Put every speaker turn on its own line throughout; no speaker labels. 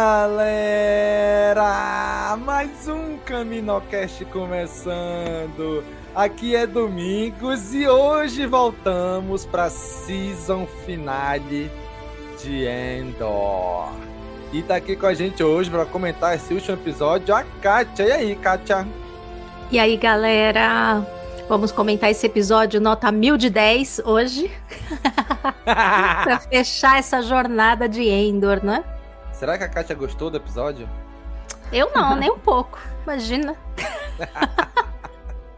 galera! Mais um Caminocast começando. Aqui é Domingos e hoje voltamos para season finale de Endor. E tá aqui com a gente hoje para comentar esse último episódio a Kátia. E aí, Kátia?
E aí, galera? Vamos comentar esse episódio nota 1000 de 10 hoje. pra fechar essa jornada de Endor, né?
Será que a Kátia gostou do episódio?
Eu não, nem um pouco. Imagina.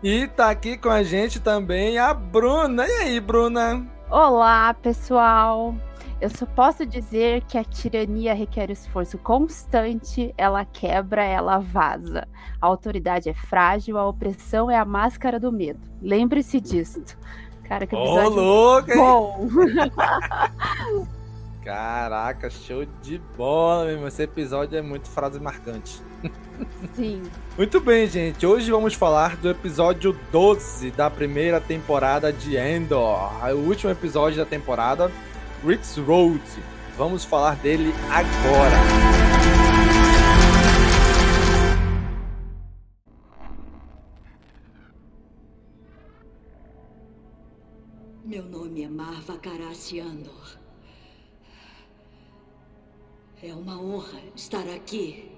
e tá aqui com a gente também a Bruna. E aí, Bruna?
Olá, pessoal. Eu só posso dizer que a tirania requer esforço constante, ela quebra, ela vaza. A autoridade é frágil, a opressão é a máscara do medo. Lembre-se disto. Cara, que episódio
Ô, louco, hein?
bom.
Caraca, show de bola mesmo. Esse episódio é muito frase marcante.
Sim.
Muito bem, gente. Hoje vamos falar do episódio 12 da primeira temporada de Endor. O último episódio da temporada, Rick's Road. Vamos falar dele agora.
Meu nome é Marva Karassi Andor. É uma honra estar aqui.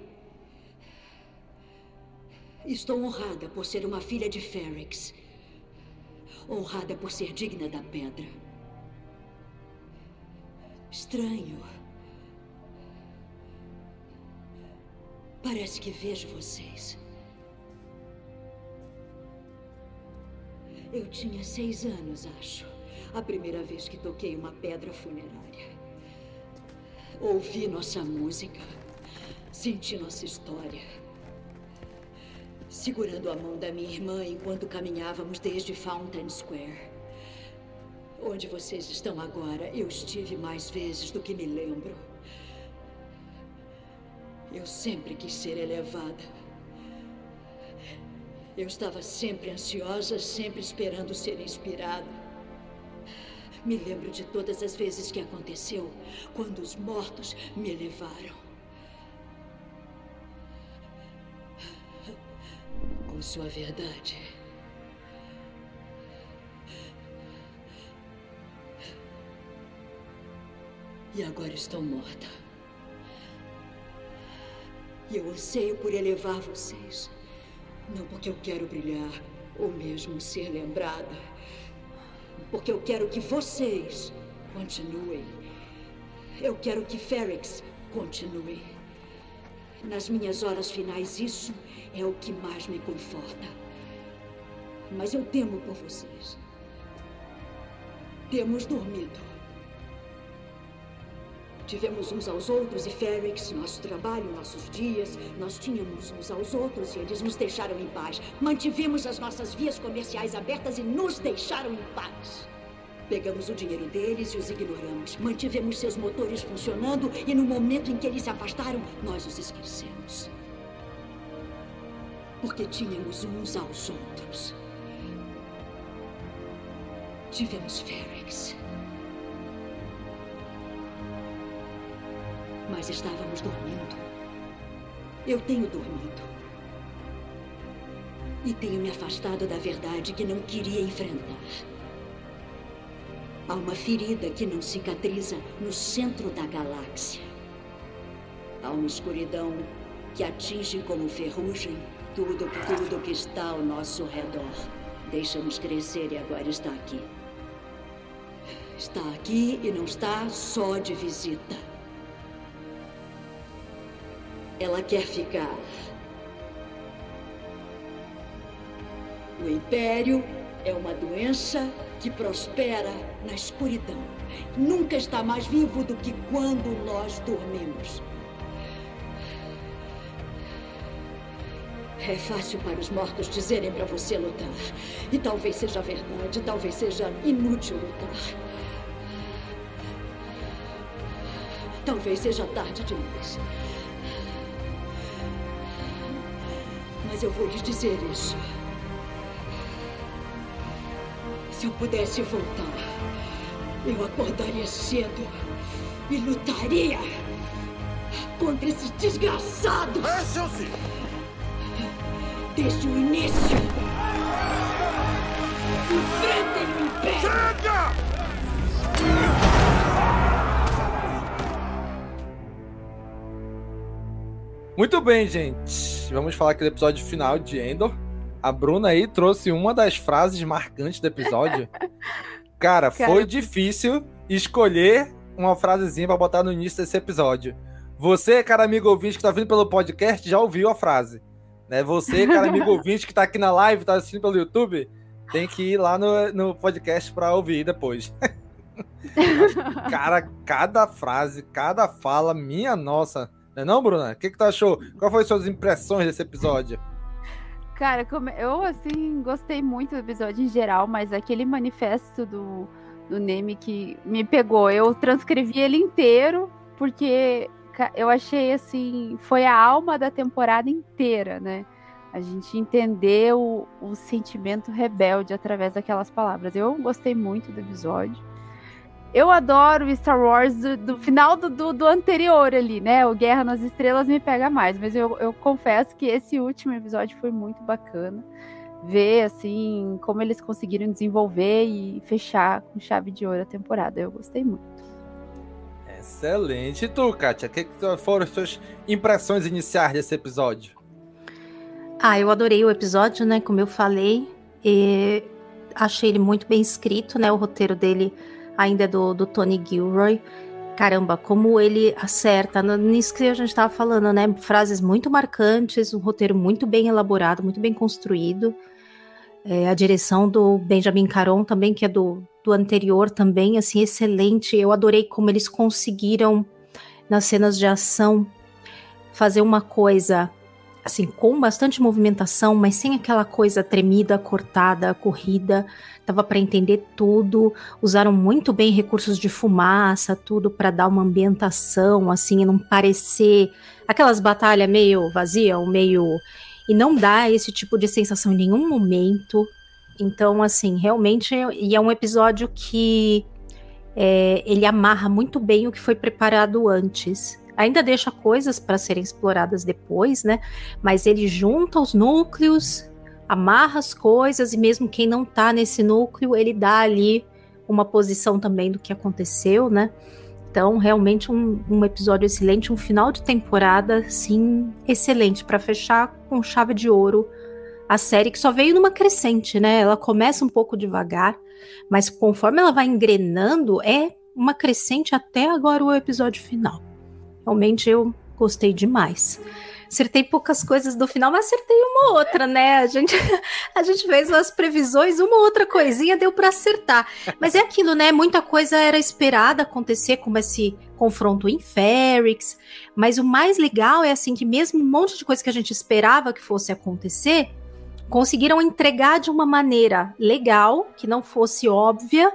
Estou honrada por ser uma filha de Ferrex. Honrada por ser digna da pedra. Estranho. Parece que vejo vocês. Eu tinha seis anos, acho. A primeira vez que toquei uma pedra funerária. Ouvi nossa música. Senti nossa história. Segurando a mão da minha irmã enquanto caminhávamos desde Fountain Square. Onde vocês estão agora, eu estive mais vezes do que me lembro. Eu sempre quis ser elevada. Eu estava sempre ansiosa, sempre esperando ser inspirada. Me lembro de todas as vezes que aconteceu, quando os mortos me levaram. Com sua verdade. E agora estou morta. E eu anseio por elevar vocês. Não porque eu quero brilhar ou mesmo ser lembrada. Porque eu quero que vocês continuem. Eu quero que Ferrex continue. Nas minhas horas finais, isso é o que mais me conforta. Mas eu temo por vocês. Temos dormido. Tivemos uns aos outros e Ferrex, nosso trabalho, nossos dias. Nós tínhamos uns aos outros e eles nos deixaram em paz. Mantivemos as nossas vias comerciais abertas e nos deixaram em paz. Pegamos o dinheiro deles e os ignoramos. Mantivemos seus motores funcionando e no momento em que eles se afastaram, nós os esquecemos. Porque tínhamos uns aos outros. Tivemos Ferrex. Mas estávamos dormindo. Eu tenho dormido. E tenho me afastado da verdade que não queria enfrentar. Há uma ferida que não cicatriza no centro da galáxia. Há uma escuridão que atinge como ferrugem tudo, tudo que está ao nosso redor. Deixamos crescer e agora está aqui. Está aqui e não está só de visita. Ela quer ficar. O Império é uma doença que prospera na escuridão. Nunca está mais vivo do que quando nós dormimos. É fácil para os mortos dizerem para você lutar. E talvez seja verdade, talvez seja inútil lutar. Talvez seja tarde demais. Mas eu vou lhes dizer isso. Se eu pudesse voltar, eu acordaria cedo e lutaria contra esse desgraçado.
Mexam-se!
Desde o início. Enfrentem o Império!
Chega!
Muito bem, gente. Vamos falar aqui do episódio final de Endor. A Bruna aí trouxe uma das frases marcantes do episódio. Cara,
Cara,
foi difícil escolher uma frasezinha pra botar no início desse episódio. Você, cara amigo ouvinte que tá vindo pelo podcast, já ouviu a frase. Né? Você, cara amigo ouvinte que tá aqui na live, tá assistindo pelo YouTube, tem que ir lá no, no podcast pra ouvir depois. cara, cada frase, cada fala, minha nossa. Não é não, Bruna? O que, que tu achou? Qual as suas impressões desse episódio?
Cara, eu assim gostei muito do episódio em geral, mas aquele manifesto do, do Neme que me pegou, eu transcrevi ele inteiro porque eu achei assim, foi a alma da temporada inteira, né? A gente entendeu o, o sentimento rebelde através daquelas palavras. Eu gostei muito do episódio. Eu adoro o Star Wars do, do final do, do, do anterior ali, né? O Guerra nas Estrelas me pega mais, mas eu, eu confesso que esse último episódio foi muito bacana. Ver, assim, como eles conseguiram desenvolver e fechar com chave de ouro a temporada. Eu gostei muito.
Excelente. E tu, Kátia? O que, que foram as suas impressões iniciais desse episódio?
Ah, eu adorei o episódio, né? Como eu falei. E achei ele muito bem escrito, né? O roteiro dele ainda do, do Tony Gilroy. Caramba, como ele acerta nisso que a gente estava falando, né? Frases muito marcantes, um roteiro muito bem elaborado, muito bem construído. É, a direção do Benjamin Caron também, que é do, do anterior também, assim, excelente. Eu adorei como eles conseguiram, nas cenas de ação, fazer uma coisa assim, com bastante movimentação, mas sem aquela coisa tremida, cortada, corrida. Dava para entender tudo. Usaram muito bem recursos de fumaça, tudo para dar uma ambientação, assim, e não parecer aquelas batalhas meio vazia, ou meio e não dá esse tipo de sensação em nenhum momento. Então, assim, realmente, e é um episódio que é, ele amarra muito bem o que foi preparado antes. Ainda deixa coisas para serem exploradas depois, né? Mas ele junta os núcleos, amarra as coisas e mesmo quem não tá nesse núcleo, ele dá ali uma posição também do que aconteceu, né? Então, realmente um, um episódio excelente, um final de temporada, sim, excelente para fechar com chave de ouro a série que só veio numa crescente, né? Ela começa um pouco devagar, mas conforme ela vai engrenando, é uma crescente até agora o episódio final. Realmente eu gostei demais. Acertei poucas coisas do final, mas acertei uma ou outra, né? A gente, a gente fez umas previsões, uma ou outra coisinha deu para acertar. Mas é aquilo, né? Muita coisa era esperada acontecer, como esse confronto em Ferrix. Mas o mais legal é assim que mesmo um monte de coisa que a gente esperava que fosse acontecer, conseguiram entregar de uma maneira legal, que não fosse óbvia.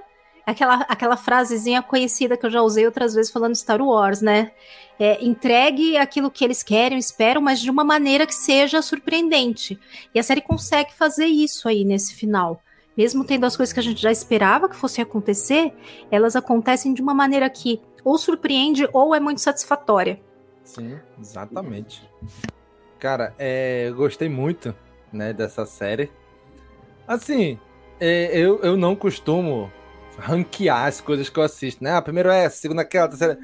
Aquela, aquela frasezinha conhecida que eu já usei outras vezes falando Star Wars, né? É, entregue aquilo que eles querem, esperam, mas de uma maneira que seja surpreendente. E a série consegue fazer isso aí nesse final. Mesmo tendo as coisas que a gente já esperava que fossem acontecer, elas acontecem de uma maneira que ou surpreende ou é muito satisfatória.
Sim, exatamente. Cara, é, eu gostei muito né, dessa série. Assim, é, eu, eu não costumo ranquear as coisas que eu assisto, né? A primeira é essa, a segunda é aquela, a terceira.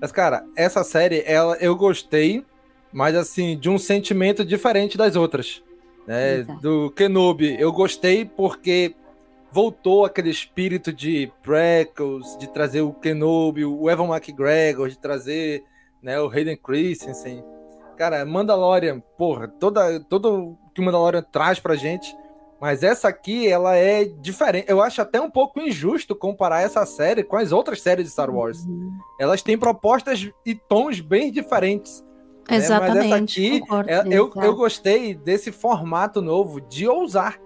Mas, cara, essa série, ela, eu gostei, mas assim, de um sentimento diferente das outras. Né? Do Kenobi, eu gostei porque voltou aquele espírito de prequels, de trazer o Kenobi, o Evan McGregor, de trazer né, o Hayden Christensen. Cara, Mandalorian, porra, toda, todo que o Mandalorian traz pra gente. Mas essa aqui, ela é diferente. Eu acho até um pouco injusto comparar essa série com as outras séries de Star Wars. Uhum. Elas têm propostas e tons bem diferentes.
Exatamente. Né? Mas essa
aqui, concordo, é, eu, eu gostei desse formato novo de ousar,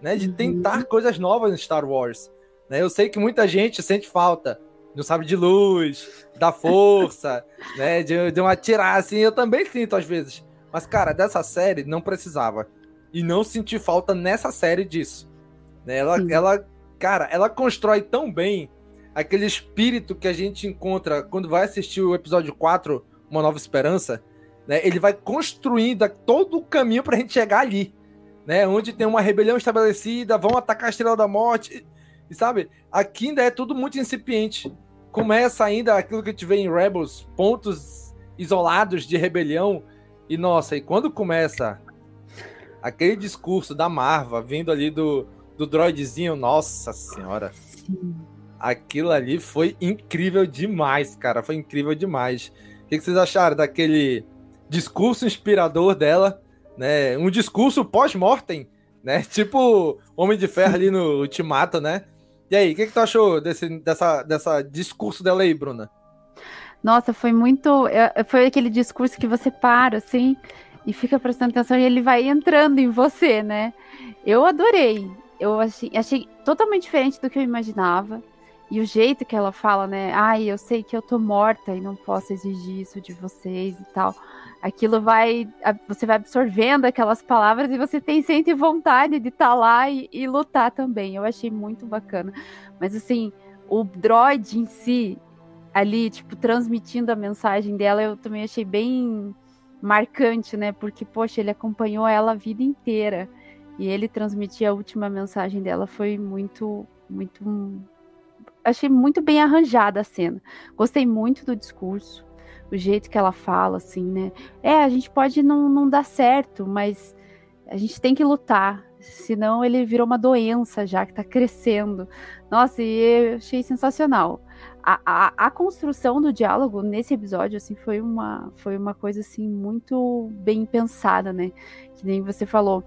né? De uhum. tentar coisas novas em Star Wars. Né? Eu sei que muita gente sente falta do sabre de luz, da força, né? De, de um atirar assim, eu também sinto às vezes. Mas, cara, dessa série não precisava. E não senti falta nessa série disso. Né? Ela, ela, cara, ela constrói tão bem aquele espírito que a gente encontra quando vai assistir o episódio 4, Uma Nova Esperança. Né? Ele vai construindo todo o caminho pra gente chegar ali. Né? Onde tem uma rebelião estabelecida, vão atacar a Estrela da Morte. E sabe, aqui ainda é tudo muito incipiente. Começa ainda aquilo que a gente vê em Rebels, pontos isolados de rebelião. E nossa, e quando começa aquele discurso da Marva vindo ali do, do droidzinho, nossa senhora. Aquilo ali foi incrível demais, cara. Foi incrível demais. O que vocês acharam daquele discurso inspirador dela? Né? Um discurso pós-mortem, né? Tipo Homem de Ferro ali no Ultimato, né? E aí, o que, que tu achou desse dessa, dessa discurso dela aí, Bruna?
Nossa, foi muito. É, foi aquele discurso que você para, assim, e fica prestando atenção e ele vai entrando em você, né? Eu adorei. Eu achei, achei totalmente diferente do que eu imaginava. E o jeito que ela fala, né? Ai, eu sei que eu tô morta e não posso exigir isso de vocês e tal aquilo vai. Você vai absorvendo aquelas palavras e você tem sente vontade de estar tá lá e, e, lutar também. Eu achei muito bacana. Mas assim, o droid em si, ali, tipo, transmitindo a mensagem dela, eu também achei bem marcante, né? Porque, poxa, ele acompanhou ela a vida inteira. E ele transmitir a última mensagem dela foi muito, muito. Achei muito bem arranjada a cena. Gostei muito do discurso o jeito que ela fala, assim, né? É, a gente pode não, não dar certo, mas a gente tem que lutar. Senão ele virou uma doença já que tá crescendo. Nossa, e eu achei sensacional. A, a, a, construção do diálogo nesse episódio, assim, foi uma, foi uma coisa, assim, muito bem pensada, né? Que nem você falou.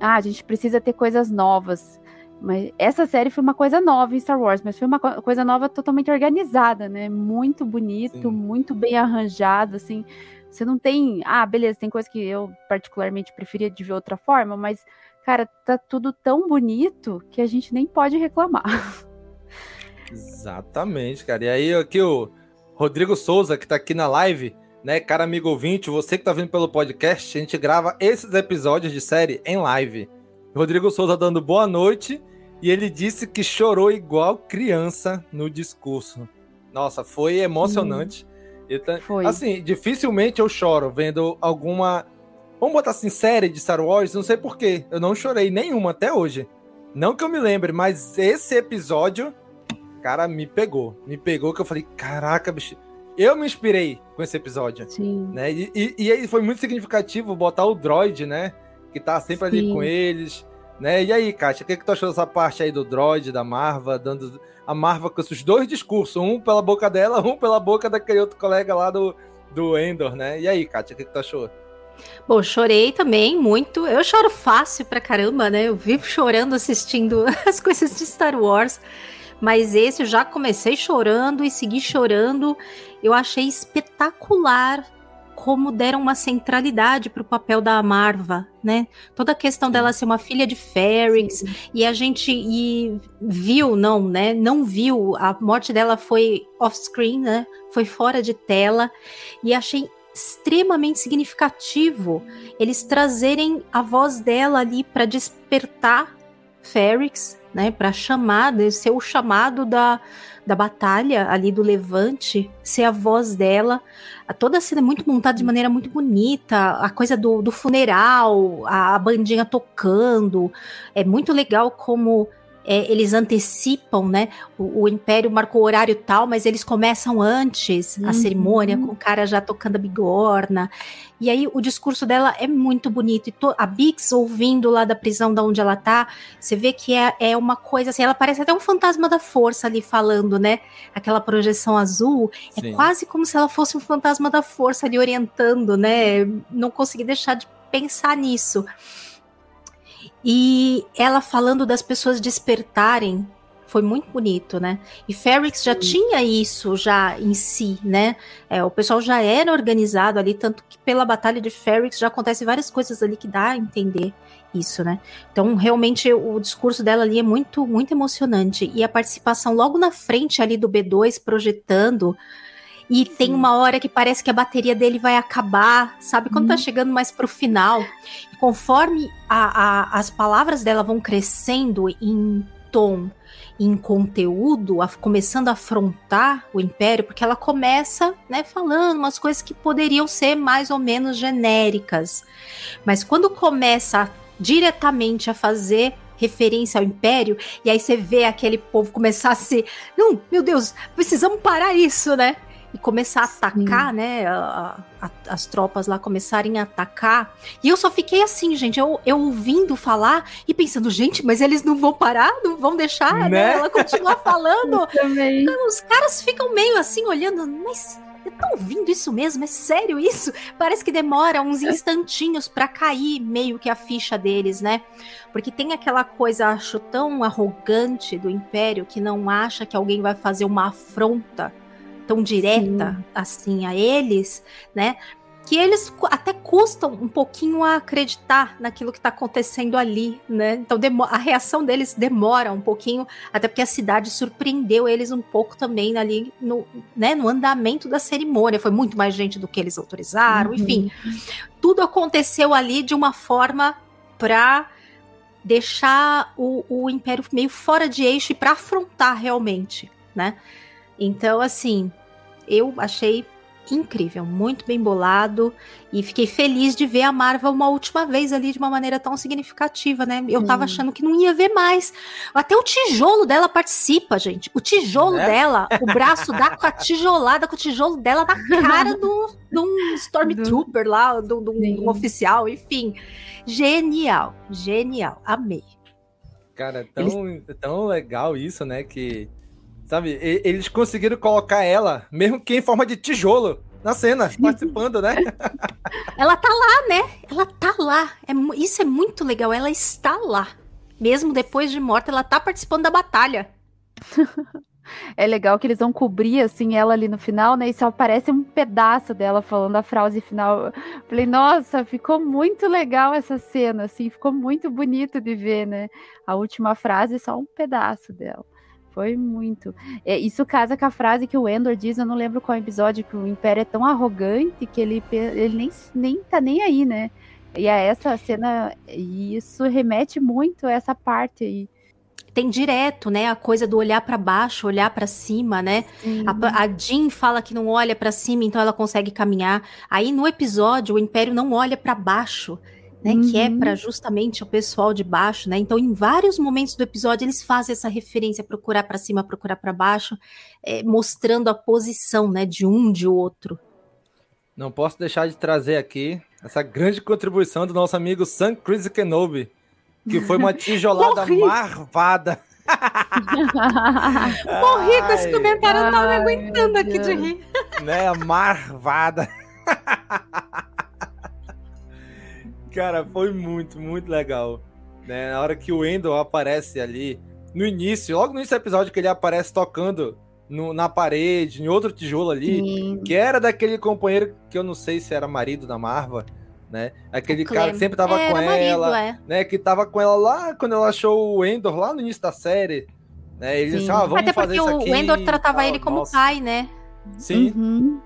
Ah, a gente precisa ter coisas novas. Mas essa série foi uma coisa nova em Star Wars, mas foi uma co coisa nova totalmente organizada, né? Muito bonito, Sim. muito bem arranjado, assim. Você não tem, ah, beleza, tem coisa que eu particularmente preferia de ver outra forma, mas cara, tá tudo tão bonito que a gente nem pode reclamar.
Exatamente, cara. E aí aqui o Rodrigo Souza que tá aqui na live, né, cara amigo ouvinte, você que tá vendo pelo podcast, a gente grava esses episódios de série em live. Rodrigo Souza dando boa noite e ele disse que chorou igual criança no discurso. Nossa, foi emocionante. Hum, foi. Assim, dificilmente eu choro vendo alguma. Vamos botar assim, série de Star Wars, não sei porquê. Eu não chorei nenhuma até hoje. Não que eu me lembre, mas esse episódio, cara, me pegou. Me pegou que eu falei, caraca, bicho. Eu me inspirei com esse episódio. Sim. Né? E, e, e aí foi muito significativo botar o droid, né? Que tá sempre Sim. ali com eles. Né? E aí, Kátia, o que, que tu achou dessa parte aí do droid, da Marva, dando a Marva com esses dois discursos, um pela boca dela, um pela boca daquele outro colega lá do, do Endor, né? E aí, Kátia, o que, que tu achou?
Bom, chorei também muito. Eu choro fácil pra caramba, né? Eu vivo chorando assistindo as coisas de Star Wars. Mas esse eu já comecei chorando e segui chorando. Eu achei espetacular como deram uma centralidade para o papel da Marva, né? Toda a questão dela ser uma filha de Ferrix e a gente e viu, não, né? Não viu, a morte dela foi off-screen, né? Foi fora de tela e achei extremamente significativo eles trazerem a voz dela ali para despertar Ferrix, né? Para chamar, ser o chamado da da batalha ali do Levante, ser a voz dela. Toda a cena é muito montada de maneira muito bonita, a coisa do, do funeral, a, a bandinha tocando. É muito legal como é, eles antecipam, né? O, o, Império marcou o horário tal, mas eles começam antes uhum. a cerimônia, com o cara já tocando a bigorna. E aí o discurso dela é muito bonito. E a Bix ouvindo lá da prisão da onde ela tá, você vê que é, é uma coisa assim, ela parece até um fantasma da força ali falando, né? Aquela projeção azul. É Sim. É quase como se ela fosse um fantasma da força ali orientando, né? Não consegui deixar de pensar nisso. E ela falando das pessoas despertarem foi muito bonito, né? E Ferrix já tinha isso já em si, né? É, o pessoal já era organizado ali, tanto que pela batalha de Ferrix já acontece várias coisas ali que dá a entender isso, né? Então, realmente, o discurso dela ali é muito, muito emocionante. E a participação logo na frente ali do B2, projetando e tem uma hora que parece que a bateria dele vai acabar, sabe? Quando hum. tá uhum. chegando mais pro final. Conforme a, a, as palavras dela vão crescendo em tom, em conteúdo, a, começando a afrontar o Império, porque ela começa, né, falando umas coisas que poderiam ser mais ou menos genéricas. Mas quando começa diretamente a fazer referência ao Império, e aí você vê aquele povo começar a ser, não, meu Deus, precisamos parar isso, né? E começar a atacar, Sim. né? A, a, as tropas lá começarem a atacar. E eu só fiquei assim, gente, eu, eu ouvindo falar e pensando, gente, mas eles não vão parar, não vão deixar né? né? ela continuar falando. Então, os caras ficam meio assim olhando, mas Estão ouvindo isso mesmo? É sério isso? Parece que demora uns instantinhos para cair meio que a ficha deles, né? Porque tem aquela coisa, acho, tão arrogante do Império que não acha que alguém vai fazer uma afronta tão direta Sim. assim a eles, né? Que eles até custam um pouquinho a acreditar naquilo que está acontecendo ali, né? Então a reação deles demora um pouquinho, até porque a cidade surpreendeu eles um pouco também ali no, né, no andamento da cerimônia. Foi muito mais gente do que eles autorizaram, uhum. enfim. Tudo aconteceu ali de uma forma para deixar o, o Império meio fora de eixo e para afrontar realmente, né? Então, assim, eu achei incrível, muito bem bolado e fiquei feliz de ver a Marvel uma última vez ali de uma maneira tão significativa, né? Eu tava achando que não ia ver mais. Até o tijolo dela participa, gente. O tijolo né? dela, o braço dá com a tijolada, com o tijolo dela na cara do, de um Stormtrooper lá, do, do um oficial, enfim. Genial, genial, amei.
Cara, tão, Eles... tão legal isso, né? Que Sabe, eles conseguiram colocar ela, mesmo que em forma de tijolo, na cena, Sim. participando, né?
ela tá lá, né? Ela tá lá. É, isso é muito legal. Ela está lá. Mesmo depois de morta, ela tá participando da batalha.
É legal que eles vão cobrir assim ela ali no final, né? E só aparece um pedaço dela falando a frase final. Falei, nossa, ficou muito legal essa cena, assim, ficou muito bonito de ver, né? A última frase, só um pedaço dela. Foi muito. É, isso casa com a frase que o Endor diz, eu não lembro qual episódio, que o Império é tão arrogante que ele, ele nem, nem tá nem aí, né? E a essa cena, isso remete muito a essa parte aí
tem direto, né, a coisa do olhar para baixo, olhar para cima, né? A, a Jean fala que não olha para cima, então ela consegue caminhar. Aí no episódio o Império não olha para baixo né, uhum. que é para uhum. justamente o pessoal de baixo, né? Então, em vários momentos do episódio eles fazem essa referência, procurar para cima, procurar para baixo, é, mostrando a posição, né, de um de outro.
Não posso deixar de trazer aqui essa grande contribuição do nosso amigo Sam Chris Kenobi, que foi uma tijolada marvada.
Morri com esse comentário, eu tava aguentando aqui de rir.
Né, marvada. Cara, foi muito, muito legal. Né? Na hora que o Endor aparece ali, no início, logo no início do episódio que ele aparece tocando no, na parede, em outro tijolo ali, Sim. que era daquele companheiro que eu não sei se era marido da Marva, né? Aquele cara que sempre tava é, com ela, marido, é. né? Que tava com ela lá quando ela achou o Endor lá no início da série. Né? Ele disse, ah, vamos Até fazer isso aqui.
O Endor tratava ele como nossa. pai, né?
Sim. Uhum.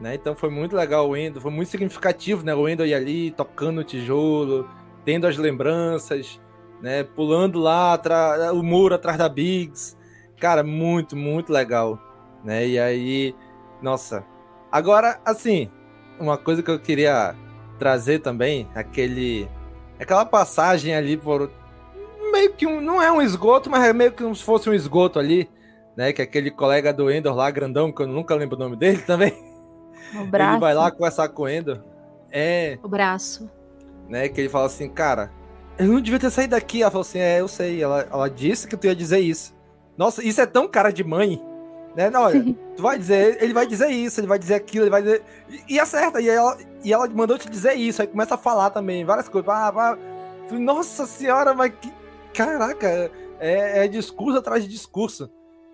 Né? Então foi muito legal o Endor, foi muito significativo, né? O Endor ia ali tocando o tijolo, tendo as lembranças, né? Pulando lá o muro atrás da Biggs. Cara, muito, muito legal, né? E aí, nossa. Agora, assim, uma coisa que eu queria trazer também aquele aquela passagem ali por meio que um, não é um esgoto, mas é meio que como se fosse um esgoto ali, né? Que aquele colega do Endor lá, grandão, que eu nunca lembro o nome dele também. O braço. Ele vai lá conversar com o Endor. É.
O braço.
Né? Que ele fala assim, cara, eu não devia ter saído daqui. Ela falou assim, é, eu sei. Ela, ela disse que tu ia dizer isso. Nossa, isso é tão cara de mãe. Né? Não, olha, tu vai dizer, ele vai dizer isso, ele vai dizer aquilo, ele vai dizer. E, e acerta, e ela, e ela mandou te dizer isso, aí começa a falar também, várias coisas. Ah, ah, nossa senhora, mas que. Caraca, é, é discurso atrás de discurso.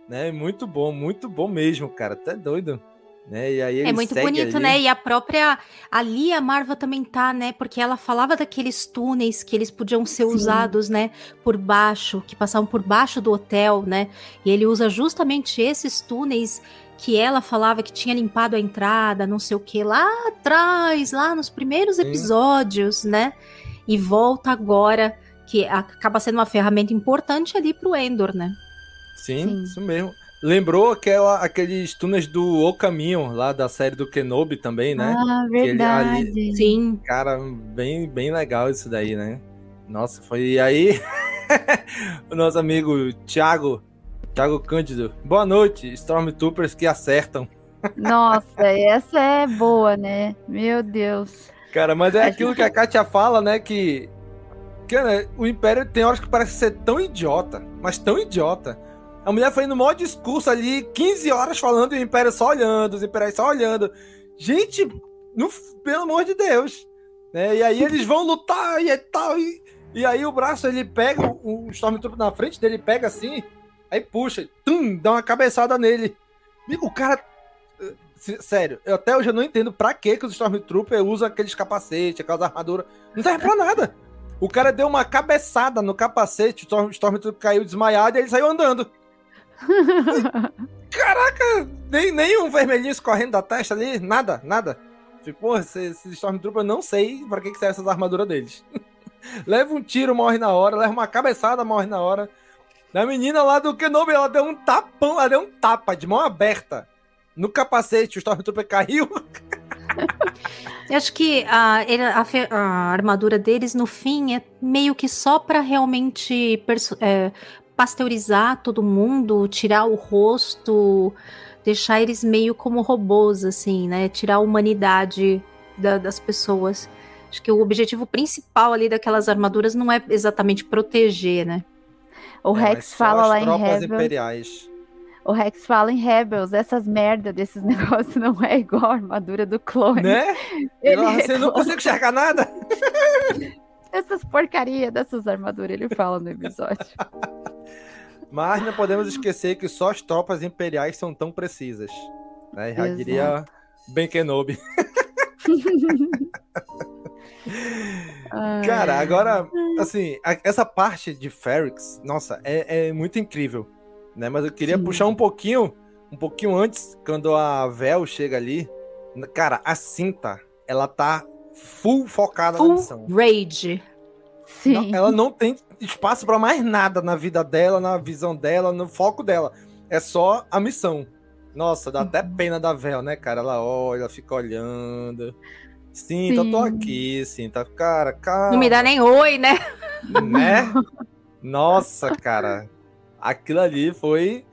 Né? Muito bom, muito bom mesmo, cara. Tá doido. Né? E aí
é muito bonito, ali. né? E a própria. Ali a Marva também tá, né? Porque ela falava daqueles túneis que eles podiam ser Sim. usados, né? Por baixo, que passavam por baixo do hotel, né? E ele usa justamente esses túneis que ela falava que tinha limpado a entrada, não sei o que, lá atrás, lá nos primeiros Sim. episódios, né? E volta agora, que acaba sendo uma ferramenta importante ali pro Endor, né?
Sim, Sim. isso mesmo. Lembrou aquela, aqueles túneis do O Caminho, lá da série do Kenobi também, né?
Ah, verdade. Ali,
Sim. Cara, bem, bem legal isso daí, né? Nossa, foi aí o nosso amigo Thiago, Thiago Cândido. Boa noite, Stormtroopers que acertam.
Nossa, essa é boa, né? Meu Deus.
Cara, mas é aquilo que a Katia fala, né? Que, que né, o Império tem horas que parece ser tão idiota, mas tão idiota a mulher foi no maior discurso ali, 15 horas falando e o Império só olhando, os Impérios só olhando. Gente, no, pelo amor de Deus. Né? E aí eles vão lutar e tal. E, e aí o braço ele pega, o, Stormtrooper na frente dele pega assim, aí puxa, tum, dá uma cabeçada nele. O cara. Eh, sério, eu até hoje eu não entendo pra que, os Stormtroopers usam aqueles capacetes, aquelas armaduras. Não serve pra nada. O cara deu uma cabeçada no capacete, o Stormtrooper caiu desmaiado e ele saiu andando. Caraca, nem, nem um vermelhinho escorrendo da testa ali, nada, nada. Tipo, porra, esse, esse Stormtrooper não sei pra que, que serve essas armaduras deles. leva um tiro, morre na hora, leva uma cabeçada, morre na hora. A menina lá do Kenobi, ela deu um tapão, ela deu um tapa de mão aberta no capacete, o Stormtrooper caiu.
Eu acho que a, a, a, armadura deles, no fim, é meio que só para realmente é, pasteurizar todo mundo, tirar o rosto, deixar eles meio como robôs, assim, né? Tirar a humanidade da, das pessoas. Acho que o objetivo principal ali daquelas armaduras não é exatamente proteger, né?
O é, Rex fala lá em Rebels. Imperiais. O Rex fala em Rebels, essas merda desses negócios não é igual a armadura do clone.
Né? Ele Você não consegue enxergar nada?
essas porcaria dessas armaduras, ele fala no episódio.
Mas não podemos esquecer que só as tropas imperiais são tão precisas. Né? Já Exato. diria Ben Kenobi. Cara, agora, assim, essa parte de Ferrix, nossa, é, é muito incrível, né? Mas eu queria Sim. puxar um pouquinho, um pouquinho antes, quando a Vel chega ali. Cara, a cinta, ela tá full focada
full
na missão.
Rage.
Sim.
Não, ela não tem espaço para mais nada na vida dela, na visão dela, no foco dela. É só a missão. Nossa, dá até pena da Vel, né, cara? Ela olha, fica olhando. Sim, sim. então tô aqui, sim, tá, cara, cara.
Não me dá nem oi, né?
Né? Nossa, cara. Aquilo ali foi.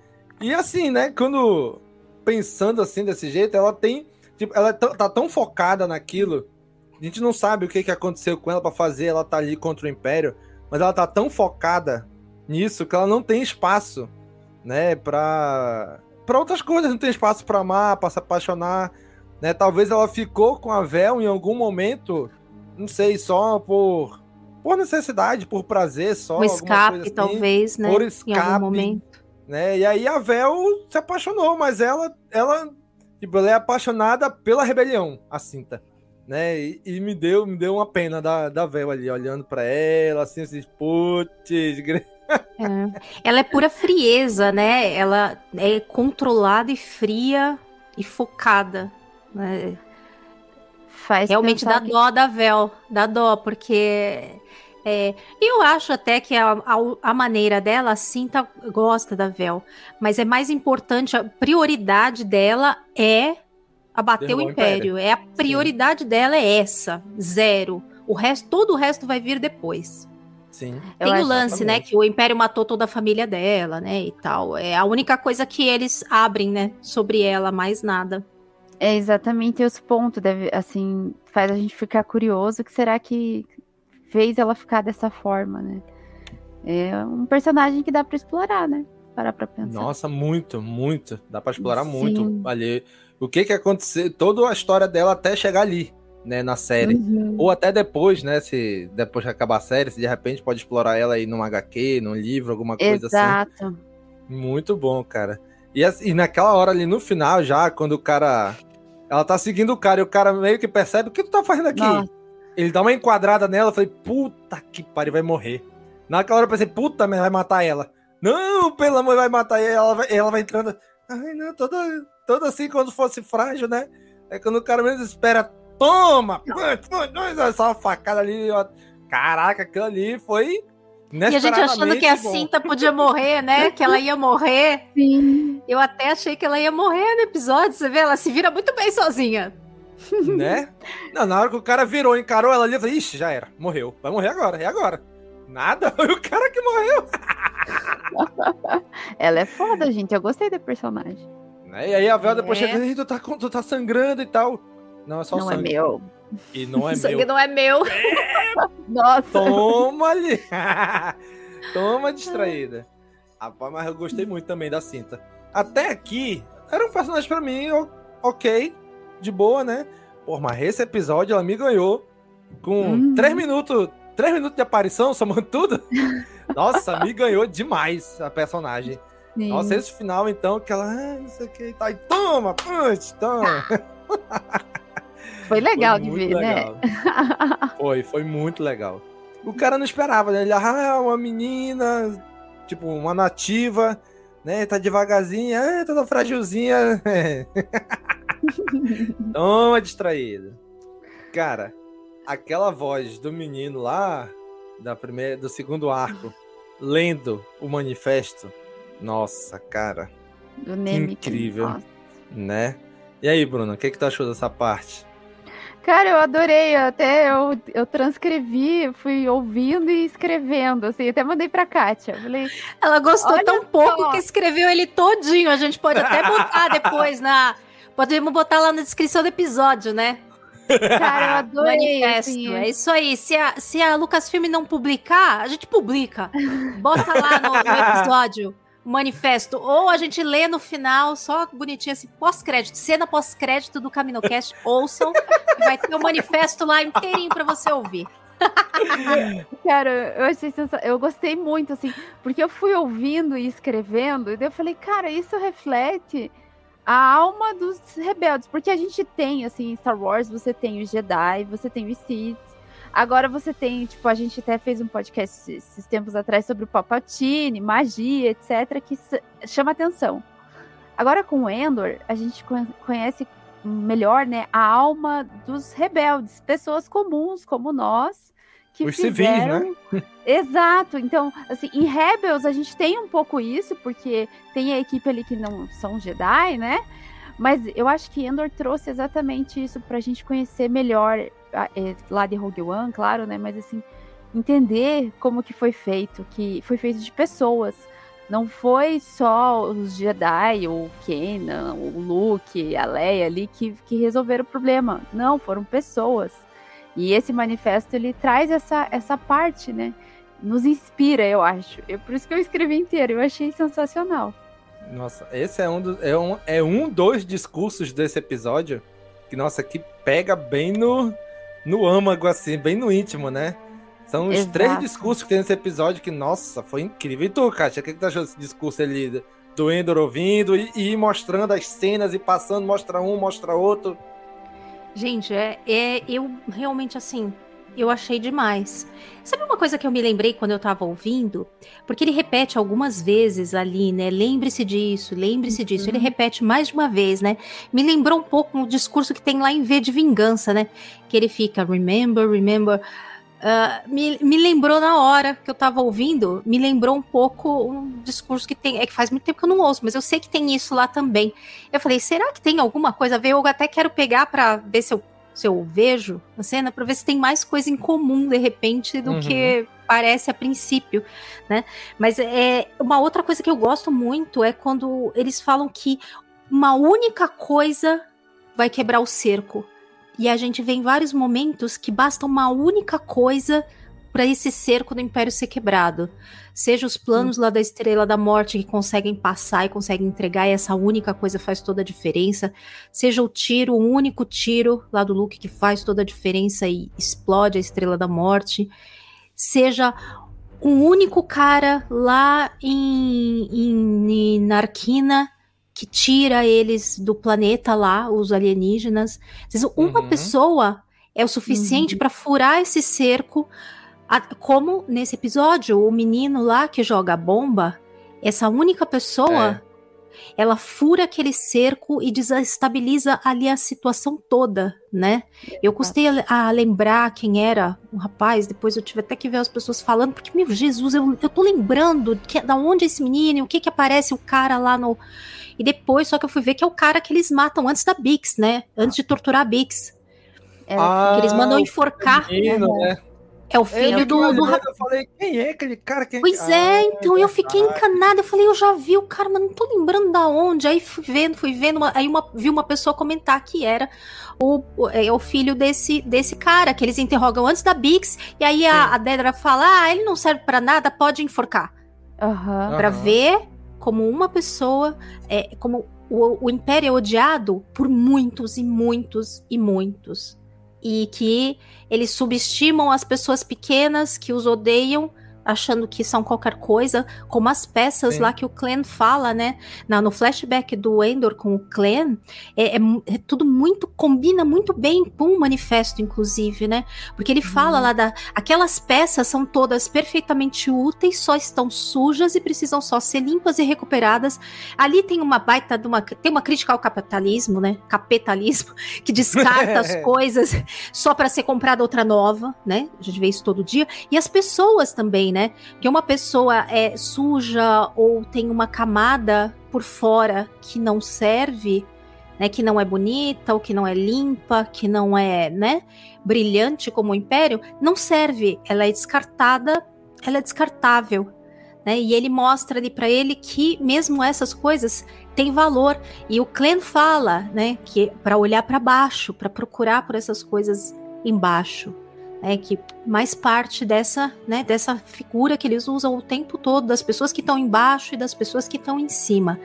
E assim, né, quando pensando assim desse jeito, ela tem, tipo, ela tá tão focada naquilo. A gente não sabe o que, que aconteceu com ela para fazer ela tá ali contra o Império mas ela tá tão focada nisso que ela não tem espaço, né, pra, pra outras coisas, não tem espaço para amar, pra se apaixonar, né, talvez ela ficou com a Vel em algum momento, não sei, só por, por necessidade, por prazer, só.
Um escape, assim, talvez, né,
por escape, em algum momento. né? E aí a Vel se apaixonou, mas ela, ela, tipo, ela é apaixonada pela rebelião, a Cinta, né? E, e me deu, me deu uma pena da, da Vel ali, olhando para ela, assim, assim, putz,
é. Ela é pura frieza, né? Ela é controlada e fria e focada, né? Faz Realmente dá que... dó da Vel, dá dó, porque é, eu acho até que a, a, a, maneira dela, assim, tá, gosta da Vel. Mas é mais importante, a prioridade dela é abater Derrubar o império. império. É a prioridade Sim. dela é essa, zero. O resto, todo o resto vai vir depois.
Sim.
Tem eu o lance, né, que o Império matou toda a família dela, né, e tal. É a única coisa que eles abrem, né, sobre ela, mais nada.
É exatamente esse ponto, deve, assim, faz a gente ficar curioso, que será que fez ela ficar dessa forma, né? É um personagem que dá para explorar, né? Parar pra pensar.
Nossa, muito, muito. Dá para explorar Sim. muito ali. O que que aconteceu, toda a história dela até chegar ali, né, na série. Uhum. Ou até depois, né, se depois que acabar a série, se de repente pode explorar ela aí num HQ, num livro, alguma coisa
Exato. assim.
Exato. Muito bom, cara. E, e naquela hora ali no final já, quando o cara ela tá seguindo o cara e o cara meio que percebe o que tu tá fazendo aqui. Nossa. Ele dá uma enquadrada nela, eu falei, puta que pariu, vai morrer. Naquela hora eu pensei, puta, mas vai matar ela. Não, pelo amor, vai matar ela. Ela vai, ela vai entrando. Ai, não, toda, toda assim, quando fosse frágil, né? É quando o cara menos espera, toma! Só uma facada ali. Ó. Caraca, aquilo ali foi
e a gente achando que a bom. Cinta podia morrer, né? Que ela ia morrer.
Sim.
Eu até achei que ela ia morrer no episódio. Você vê, ela se vira muito bem sozinha.
Né? Não, na hora que o cara virou, encarou ela ali, eu falei, ixi, já era. Morreu. Vai morrer agora, é agora. Nada, foi o cara que morreu.
ela é foda, gente. Eu gostei da personagem.
Né? E aí a Vel depois é. chega, tu tá, tu tá sangrando e tal. Não, é só
não
sangue.
Não é meu.
E não é
o sangue
meu.
não é meu.
Nossa.
Toma ali. Toma distraída. Rapaz, mas eu gostei muito também da cinta. Até aqui, era um personagem para mim ok, de boa, né? Pô, mas esse episódio ela me ganhou com três minutos, três minutos de aparição, somando tudo. Nossa, me ganhou demais a personagem. Sim. Nossa, esse final, então, que ela, ah, não sei o que, tá, e toma, punch, toma.
Foi legal foi de ver, né? legal.
né? Foi, foi muito legal. O cara não esperava, né? Ele, ah, uma menina, tipo, uma nativa, né? Tá devagarzinha, ah, toda frágilzinha. Toma distraído. Cara, aquela voz do menino lá, da primeira, do segundo arco, lendo o manifesto. Nossa, cara.
Do Neme,
incrível, né? E aí, Bruno, o que, que tu achou dessa parte?
Cara, eu adorei. Até eu, eu transcrevi, fui ouvindo e escrevendo, assim, até mandei pra Kátia. Falei,
Ela gostou tão pouco só. que escreveu ele todinho. A gente pode até botar depois na. Podemos botar lá na descrição do episódio, né?
Cara, eu adorei.
Manifesto. Assim. É isso aí. Se a, se a Lucasfilm não publicar, a gente publica. Bota lá no, no episódio manifesto. Ou a gente lê no final, só bonitinho assim, pós-crédito, cena pós-crédito do CaminoCast, ouçam, vai ter o um manifesto lá inteirinho para você ouvir.
cara, eu achei eu gostei muito, assim, porque eu fui ouvindo e escrevendo, e daí eu falei, cara, isso reflete a alma dos rebeldes, porque a gente tem, assim, em Star Wars, você tem os Jedi, você tem os Sith, Agora você tem, tipo, a gente até fez um podcast esses tempos atrás sobre o Palpatine, magia, etc, que chama atenção. Agora com o Endor, a gente conhece melhor, né, a alma dos rebeldes, pessoas comuns como nós, que Os fizeram... civis, né? Exato. Então, assim, em Rebels a gente tem um pouco isso, porque tem a equipe ali que não são Jedi, né? Mas eu acho que Endor trouxe exatamente isso pra gente conhecer melhor lá de Rogue One, claro, né? Mas assim, entender como que foi feito, que foi feito de pessoas. Não foi só os Jedi, o Kenan, o Luke, a Leia ali que, que resolveram o problema. Não, foram pessoas. E esse manifesto ele traz essa, essa parte, né? Nos inspira, eu acho. É por isso que eu escrevi inteiro, eu achei sensacional.
Nossa, esse é um, do, é um, é um dos discursos desse episódio que, nossa, que pega bem no, no âmago, assim, bem no íntimo, né? São os Exato. três discursos que tem nesse episódio que, nossa, foi incrível. E tu, Kátia, o que, que tu achou desse discurso ali do Endor ouvindo e, e mostrando as cenas e passando, mostra um, mostra outro.
Gente, é, é eu realmente assim, eu achei demais. Sabe uma coisa que eu me lembrei quando eu tava ouvindo? Porque ele repete algumas vezes ali, né? Lembre-se disso, lembre-se disso. Uhum. Ele repete mais de uma vez, né? Me lembrou um pouco o discurso que tem lá em V de Vingança, né? Que ele fica, remember, remember. Uh, me, me lembrou na hora que eu tava ouvindo, me lembrou um pouco um discurso que tem. É que faz muito tempo que eu não ouço, mas eu sei que tem isso lá também. Eu falei, será que tem alguma coisa a ver? Eu até quero pegar para ver se eu se eu vejo a cena, para ver se tem mais coisa em comum de repente do uhum. que parece a princípio, né? Mas é uma outra coisa que eu gosto muito é quando eles falam que uma única coisa vai quebrar o cerco. E a gente vê em vários momentos que basta uma única coisa para esse cerco do Império ser quebrado. Seja os planos lá da Estrela da Morte que conseguem passar e conseguem entregar, e essa única coisa faz toda a diferença. Seja o tiro, o único tiro lá do Luke que faz toda a diferença e explode a Estrela da Morte. Seja um único cara lá em, em, em Narquina que tira eles do planeta lá, os alienígenas. Uma uhum. pessoa é o suficiente uhum. para furar esse cerco como nesse episódio, o menino lá que joga a bomba, essa única pessoa, é. ela fura aquele cerco e desestabiliza ali a situação toda, né? Eu custei a, a, lembrar quem era o rapaz, depois eu tive até que ver as pessoas falando, porque, meu Jesus, eu, eu tô lembrando que, da onde é esse menino, o que que aparece o cara lá no. E depois, só que eu fui ver que é o cara que eles matam antes da Bix, né? Antes de torturar a Bix. É, ah, que eles mandam enforcar. Menino, né? né? É o filho é, do, do
Eu falei, quem é aquele cara? Quem...
Pois ah, é, então é eu fiquei encanada. Eu falei, eu já vi o cara, mas não tô lembrando da onde. Aí fui vendo, fui vendo. Uma, aí uma, vi uma pessoa comentar que era o, o, é, o filho desse, desse cara, que eles interrogam antes da Bix. E aí a, a Dedra fala: ah, ele não serve para nada, pode enforcar.
Uhum.
Pra uhum. ver como uma pessoa, é, como o, o Império é odiado por muitos e muitos e muitos e que eles subestimam as pessoas pequenas que os odeiam achando que são qualquer coisa, como as peças Sim. lá que o Clan fala, né? Na, no flashback do Endor com o Clan, é, é, é, tudo muito, combina muito bem com o manifesto, inclusive, né? Porque ele fala hum. lá da. Aquelas peças são todas perfeitamente úteis, só estão sujas e precisam só ser limpas e recuperadas. Ali tem uma baita de uma. Tem uma crítica ao capitalismo, né? Capitalismo, que descarta as coisas só para ser comprada outra nova, né? A gente vê isso todo dia. E as pessoas também, né? Né? Que uma pessoa é suja ou tem uma camada por fora que não serve, né? Que não é bonita, ou que não é limpa, que não é, né? Brilhante como o Império, não serve. Ela é descartada, ela é descartável. Né? E ele mostra ali para ele que mesmo essas coisas têm valor. E o Clan fala, né, que para olhar para baixo, para procurar por essas coisas embaixo né, que mais parte dessa, né, dessa figura que eles usam o tempo todo, das pessoas que estão embaixo e das pessoas que estão em cima.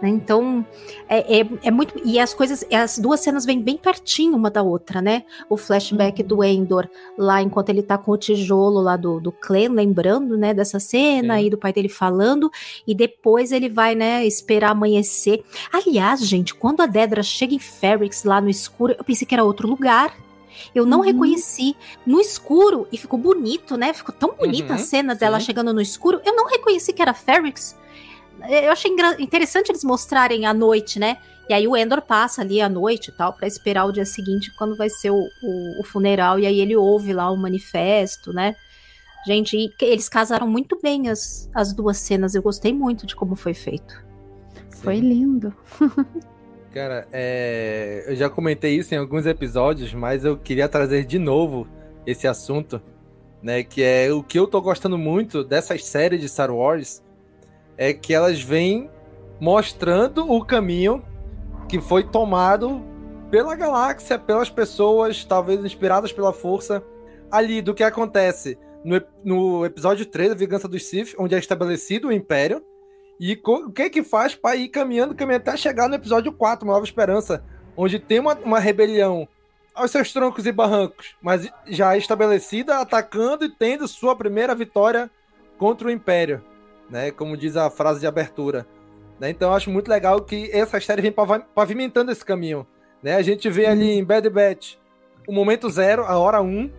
Né? Então, é, é, é, muito. E as coisas, as duas cenas vêm bem pertinho uma da outra, né? O flashback uhum. do Endor, lá enquanto ele tá com o tijolo lá do, do Clan, lembrando, né, dessa cena Sim. e do pai dele falando, e depois ele vai, né, esperar amanhecer. Aliás, gente, quando a Dedra chega em Ferrix lá no escuro, eu pensei que era outro lugar. Eu não uhum. reconheci no escuro e ficou bonito, né? Ficou tão bonita uhum, a cena dela sim. chegando no escuro. Eu não reconheci que era Ferrix. Eu achei interessante eles mostrarem à noite, né? E aí o Endor passa ali à noite e tal, para esperar o dia seguinte, quando vai ser o, o, o, funeral. E aí ele ouve lá o manifesto, né? Gente, eles casaram muito bem as, as duas cenas. Eu gostei muito de como foi feito.
Sim. Foi lindo.
Cara, é... eu já comentei isso em alguns episódios, mas eu queria trazer de novo esse assunto, né? Que é o que eu tô gostando muito dessas séries de Star Wars é que elas vêm mostrando o caminho que foi tomado pela galáxia, pelas pessoas, talvez inspiradas pela força, ali do que acontece no, no episódio 3 da Vingança dos Sith, onde é estabelecido o Império, e o que que faz para ir caminhando, caminhando até chegar no episódio 4, Uma Nova Esperança, onde tem uma, uma rebelião aos seus troncos e barrancos, mas já estabelecida, atacando e tendo sua primeira vitória contra o Império, né? Como diz a frase de abertura. Né? Então acho muito legal que essa série vem pavimentando esse caminho. Né? A gente vê ali em Bad Batch o momento zero, a hora um,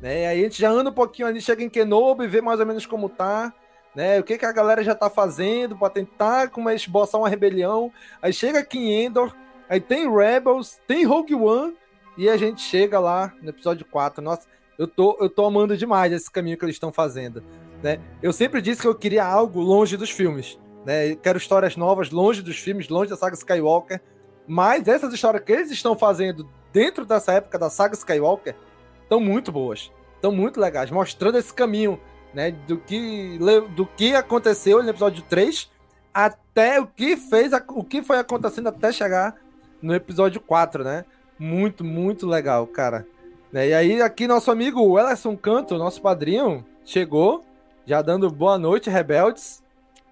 né? Aí a gente já anda um pouquinho ali, chega em Kenobi, vê mais ou menos como tá, né? O que, que a galera já tá fazendo para tentar como é, esboçar uma rebelião. Aí chega aqui em Endor, aí tem Rebels, tem Rogue One, e a gente chega lá no episódio 4. Nossa, eu tô, eu tô amando demais esse caminho que eles estão fazendo. Né? Eu sempre disse que eu queria algo longe dos filmes. Né? Eu quero histórias novas, longe dos filmes, longe da saga Skywalker. Mas essas histórias que eles estão fazendo dentro dessa época da saga Skywalker estão muito boas. Estão muito legais, mostrando esse caminho né, do, que, do que aconteceu no episódio 3 até o que fez, o que foi acontecendo até chegar no episódio 4, né? Muito, muito legal, cara. Né? E aí, aqui, nosso amigo Ellerson Canto, nosso padrinho, chegou, já dando boa noite, rebeldes,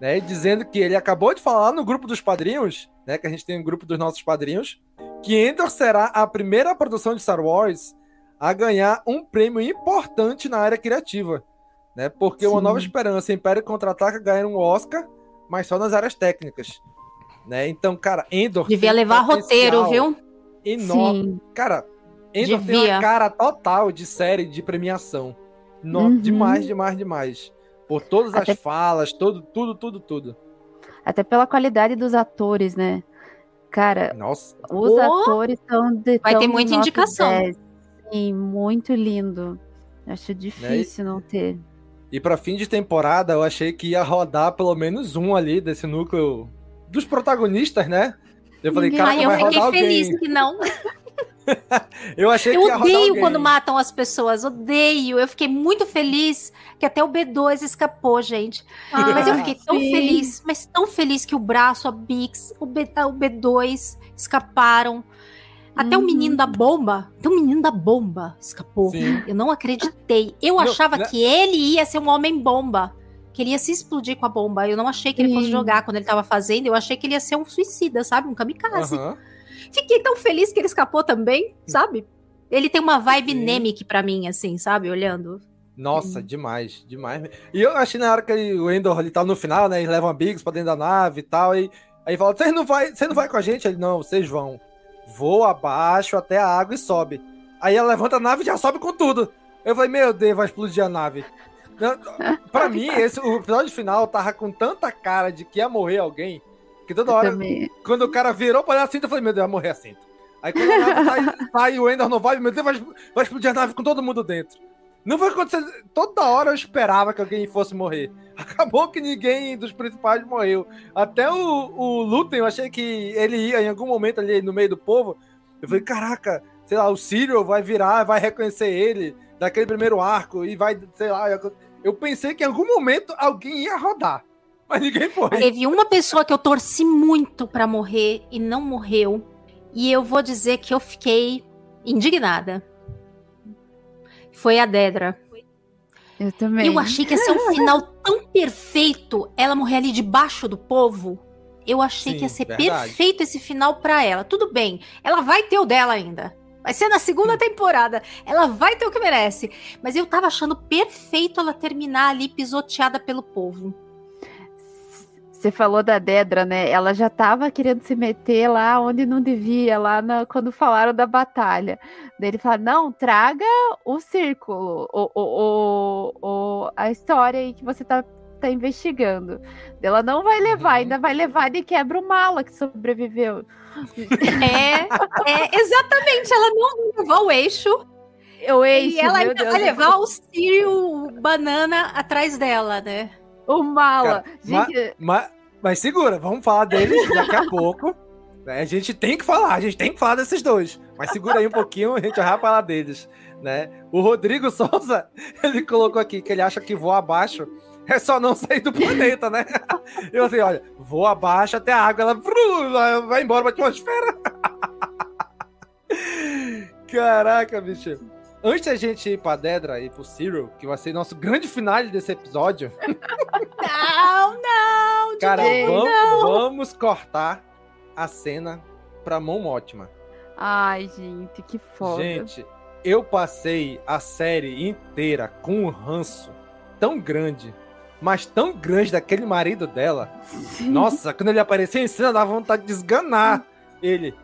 né? Dizendo que ele acabou de falar no grupo dos padrinhos, né? Que a gente tem um grupo dos nossos padrinhos, que Endor será a primeira produção de Star Wars a ganhar um prêmio importante na área criativa, né? Porque Sim. Uma Nova Esperança e Império Contra-Ataca ganharam um Oscar, mas só nas áreas técnicas, né? Então, cara, Endor
devia levar roteiro, viu?
Enorme. Sim. Cara, Endor devia. tem uma cara total de série de premiação. No... Uhum. Demais, demais, demais. Por todas Até... as falas, todo, tudo, tudo, tudo.
Até pela qualidade dos atores, né? Cara,
Nossa.
os oh! atores são de
Vai ter muita indicação. 10.
Sim, muito lindo. Acho difícil né? não ter.
E para fim de temporada, eu achei que ia rodar pelo menos um ali desse núcleo dos protagonistas, né?
Eu falei, cara, Ai, eu fiquei feliz que não.
eu achei
eu
que ia
odeio quando matam as pessoas, odeio. Eu fiquei muito feliz que até o B2 escapou, gente. Ah, mas eu fiquei tão sim. feliz, mas tão feliz que o braço, a Bix, o, B, o B2 escaparam. Até uhum. o menino da bomba, até o menino da bomba escapou. Sim. Eu não acreditei. Eu não, achava né? que ele ia ser um homem bomba. Que ele ia se explodir com a bomba. Eu não achei que ele fosse jogar quando ele tava fazendo. Eu achei que ele ia ser um suicida, sabe? Um kamikaze. Uhum. Fiquei tão feliz que ele escapou também, sabe? Ele tem uma vibe Sim. Nemic pra mim, assim, sabe? Olhando.
Nossa, demais, demais. E eu achei na hora que o Endor ele tá no final, né? Eles levam amigos pra dentro da nave e tal. E aí fala: Você não vai, você não vai com a gente? Ele, não, vocês vão. Voa abaixo até a água e sobe. Aí ela levanta a nave e já sobe com tudo. Eu falei, meu Deus, vai explodir a nave. Pra mim, esse, o episódio final tava com tanta cara de que ia morrer alguém, que toda hora, quando o cara virou pra olhar assim, eu falei, meu Deus, vai morrer assim. Aí quando a nave sai, sai o Ender não vai, meu Deus, vai, vai explodir a nave com todo mundo dentro. Não foi acontecer. Toda hora eu esperava que alguém fosse morrer. Acabou que ninguém dos principais morreu. Até o, o Lutem, eu achei que ele ia em algum momento ali no meio do povo. Eu falei, caraca, sei lá, o Cyril vai virar, vai reconhecer ele daquele primeiro arco e vai, sei lá. Eu pensei que em algum momento alguém ia rodar. Mas ninguém foi.
Teve uma pessoa que eu torci muito para morrer e não morreu. E eu vou dizer que eu fiquei indignada foi a Dedra.
Eu também.
Eu achei que ia ser um final tão perfeito ela morrer ali debaixo do povo. Eu achei Sim, que ia ser verdade. perfeito esse final para ela. Tudo bem, ela vai ter o dela ainda. Vai ser na segunda Sim. temporada. Ela vai ter o que merece. Mas eu tava achando perfeito ela terminar ali pisoteada pelo povo.
Você falou da Dedra, né? Ela já estava querendo se meter lá onde não devia, lá na, quando falaram da batalha. Daí ele fala: não, traga o círculo, o, o, o, a história aí que você tá, tá investigando. Ela não vai levar, uhum. ainda vai levar e quebra o mala que sobreviveu.
É, é exatamente, ela não levar o eixo. O eixo, e ela ainda Deus vai levar o Sírio Banana atrás dela, né?
O mala. Cara, gente...
ma, ma, mas segura, vamos falar deles daqui a pouco. Né? A gente tem que falar, a gente tem que falar desses dois. Mas segura aí um pouquinho, a gente vai falar deles. Né? O Rodrigo Souza, ele colocou aqui que ele acha que voa abaixo é só não sair do planeta, né? Eu assim, olha, voa abaixo até a água, ela vai embora pra atmosfera. Caraca, bicho. Antes da gente ir pra Dedra e pro Cyril, que vai ser nosso grande finale desse episódio.
Não, não,
Cara, vamos, não. vamos cortar a cena pra mão ótima.
Ai, gente, que foda.
Gente, eu passei a série inteira com um ranço tão grande mas tão grande daquele marido dela. Nossa, quando ele aparecia em cena, dava vontade de esganar ele.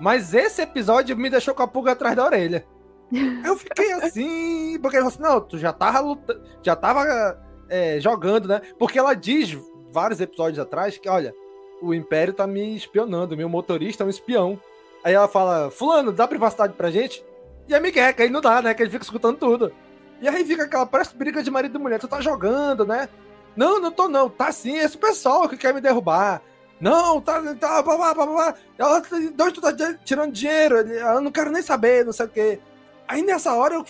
Mas esse episódio me deixou com a pulga atrás da orelha. Eu fiquei assim, porque ele falou assim: não, tu já tava lutando, já tava é, jogando, né? Porque ela diz vários episódios atrás que, olha, o Império tá me espionando, meu motorista é um espião. Aí ela fala: Fulano, dá privacidade pra gente? E a Miguel, aí não dá, né? Que ele fica escutando tudo. E aí fica aquela parece briga de marido e mulher. Tu tá jogando, né? Não, não tô não. Tá sim, esse pessoal que quer me derrubar. Não, tá, tá, blá, blá, blá, blá. Ela, onde tu tá tirando dinheiro? Eu não quero nem saber, não sei o quê. Aí nessa hora eu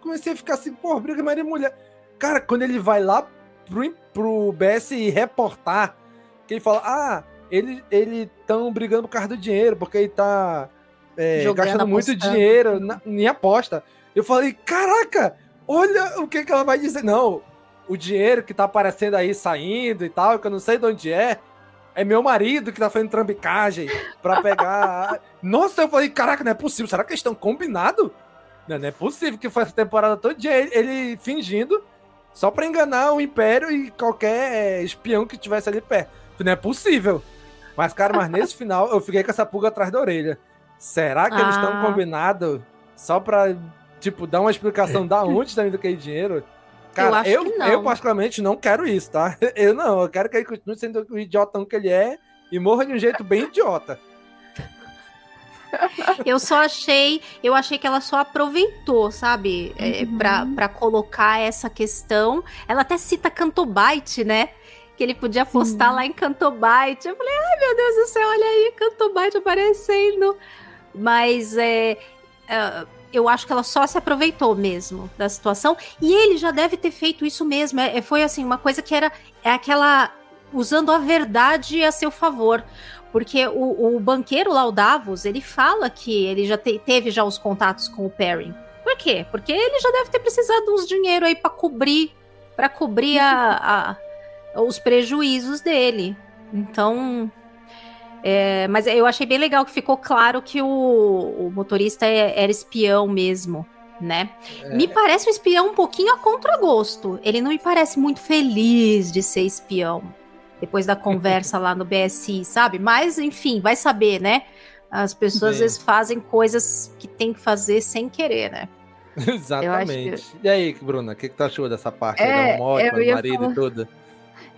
comecei a ficar assim, pô, briga de marido e mulher. Cara, quando ele vai lá pro, pro BSI reportar, que ele fala, ah, ele ele tão brigando por causa do dinheiro, porque ele tá é, gastando muito dinheiro na, em aposta. Eu falei, caraca, olha o que, que ela vai dizer. Não, o dinheiro que tá aparecendo aí saindo e tal, que eu não sei de onde é, é meu marido que tá fazendo trambicagem pra pegar. Nossa, eu falei, caraca, não é possível. Será que eles estão combinados? Não, não, é possível que foi essa temporada todo dia ele, ele, fingindo só pra enganar o Império e qualquer é, espião que tivesse ali perto. Não é possível. Mas, cara, mas nesse final eu fiquei com essa pulga atrás da orelha. Será que ah. eles estão combinados só pra, tipo, dar uma explicação da onde tá vindo aquele dinheiro? Cara, eu, eu, eu, particularmente não quero isso, tá? Eu não, eu quero que ele continue sendo o idiotão que ele é e morra de um jeito bem idiota.
Eu só achei, eu achei que ela só aproveitou, sabe, é, uhum. pra, pra colocar essa questão. Ela até cita Cantobite, né? Que ele podia postar lá em Cantobite. Eu falei, ai meu Deus do céu, olha aí, Cantobite aparecendo. Mas é, é eu acho que ela só se aproveitou mesmo da situação. E ele já deve ter feito isso mesmo. É, foi assim, uma coisa que era é aquela. usando a verdade a seu favor. Porque o, o banqueiro lá, o Davos, ele fala que ele já te, teve já os contatos com o Perry. Por quê? Porque ele já deve ter precisado de uns dinheiro aí para cobrir para cobrir a, a, os prejuízos dele. Então, é, mas eu achei bem legal que ficou claro que o, o motorista é, era espião mesmo, né? É. Me parece um espião um pouquinho a contragosto. Ele não me parece muito feliz de ser espião. Depois da conversa lá no BSI, sabe? Mas, enfim, vai saber, né? As pessoas às vezes fazem coisas que tem que fazer sem querer, né?
Exatamente. Que... E aí, Bruna, o que, que tu achou dessa parte é, da moto, do marido falar... e tudo?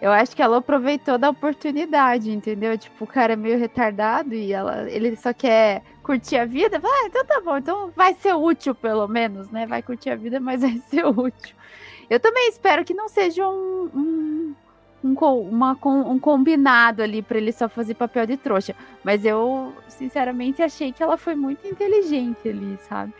Eu acho que ela aproveitou da oportunidade, entendeu? Tipo, o cara é meio retardado e ela, ele só quer curtir a vida. Ah, então tá bom, então vai ser útil pelo menos, né? Vai curtir a vida, mas vai ser útil. Eu também espero que não seja um, um, um, uma, um combinado ali para ele só fazer papel de trouxa. Mas eu, sinceramente, achei que ela foi muito inteligente ali, sabe?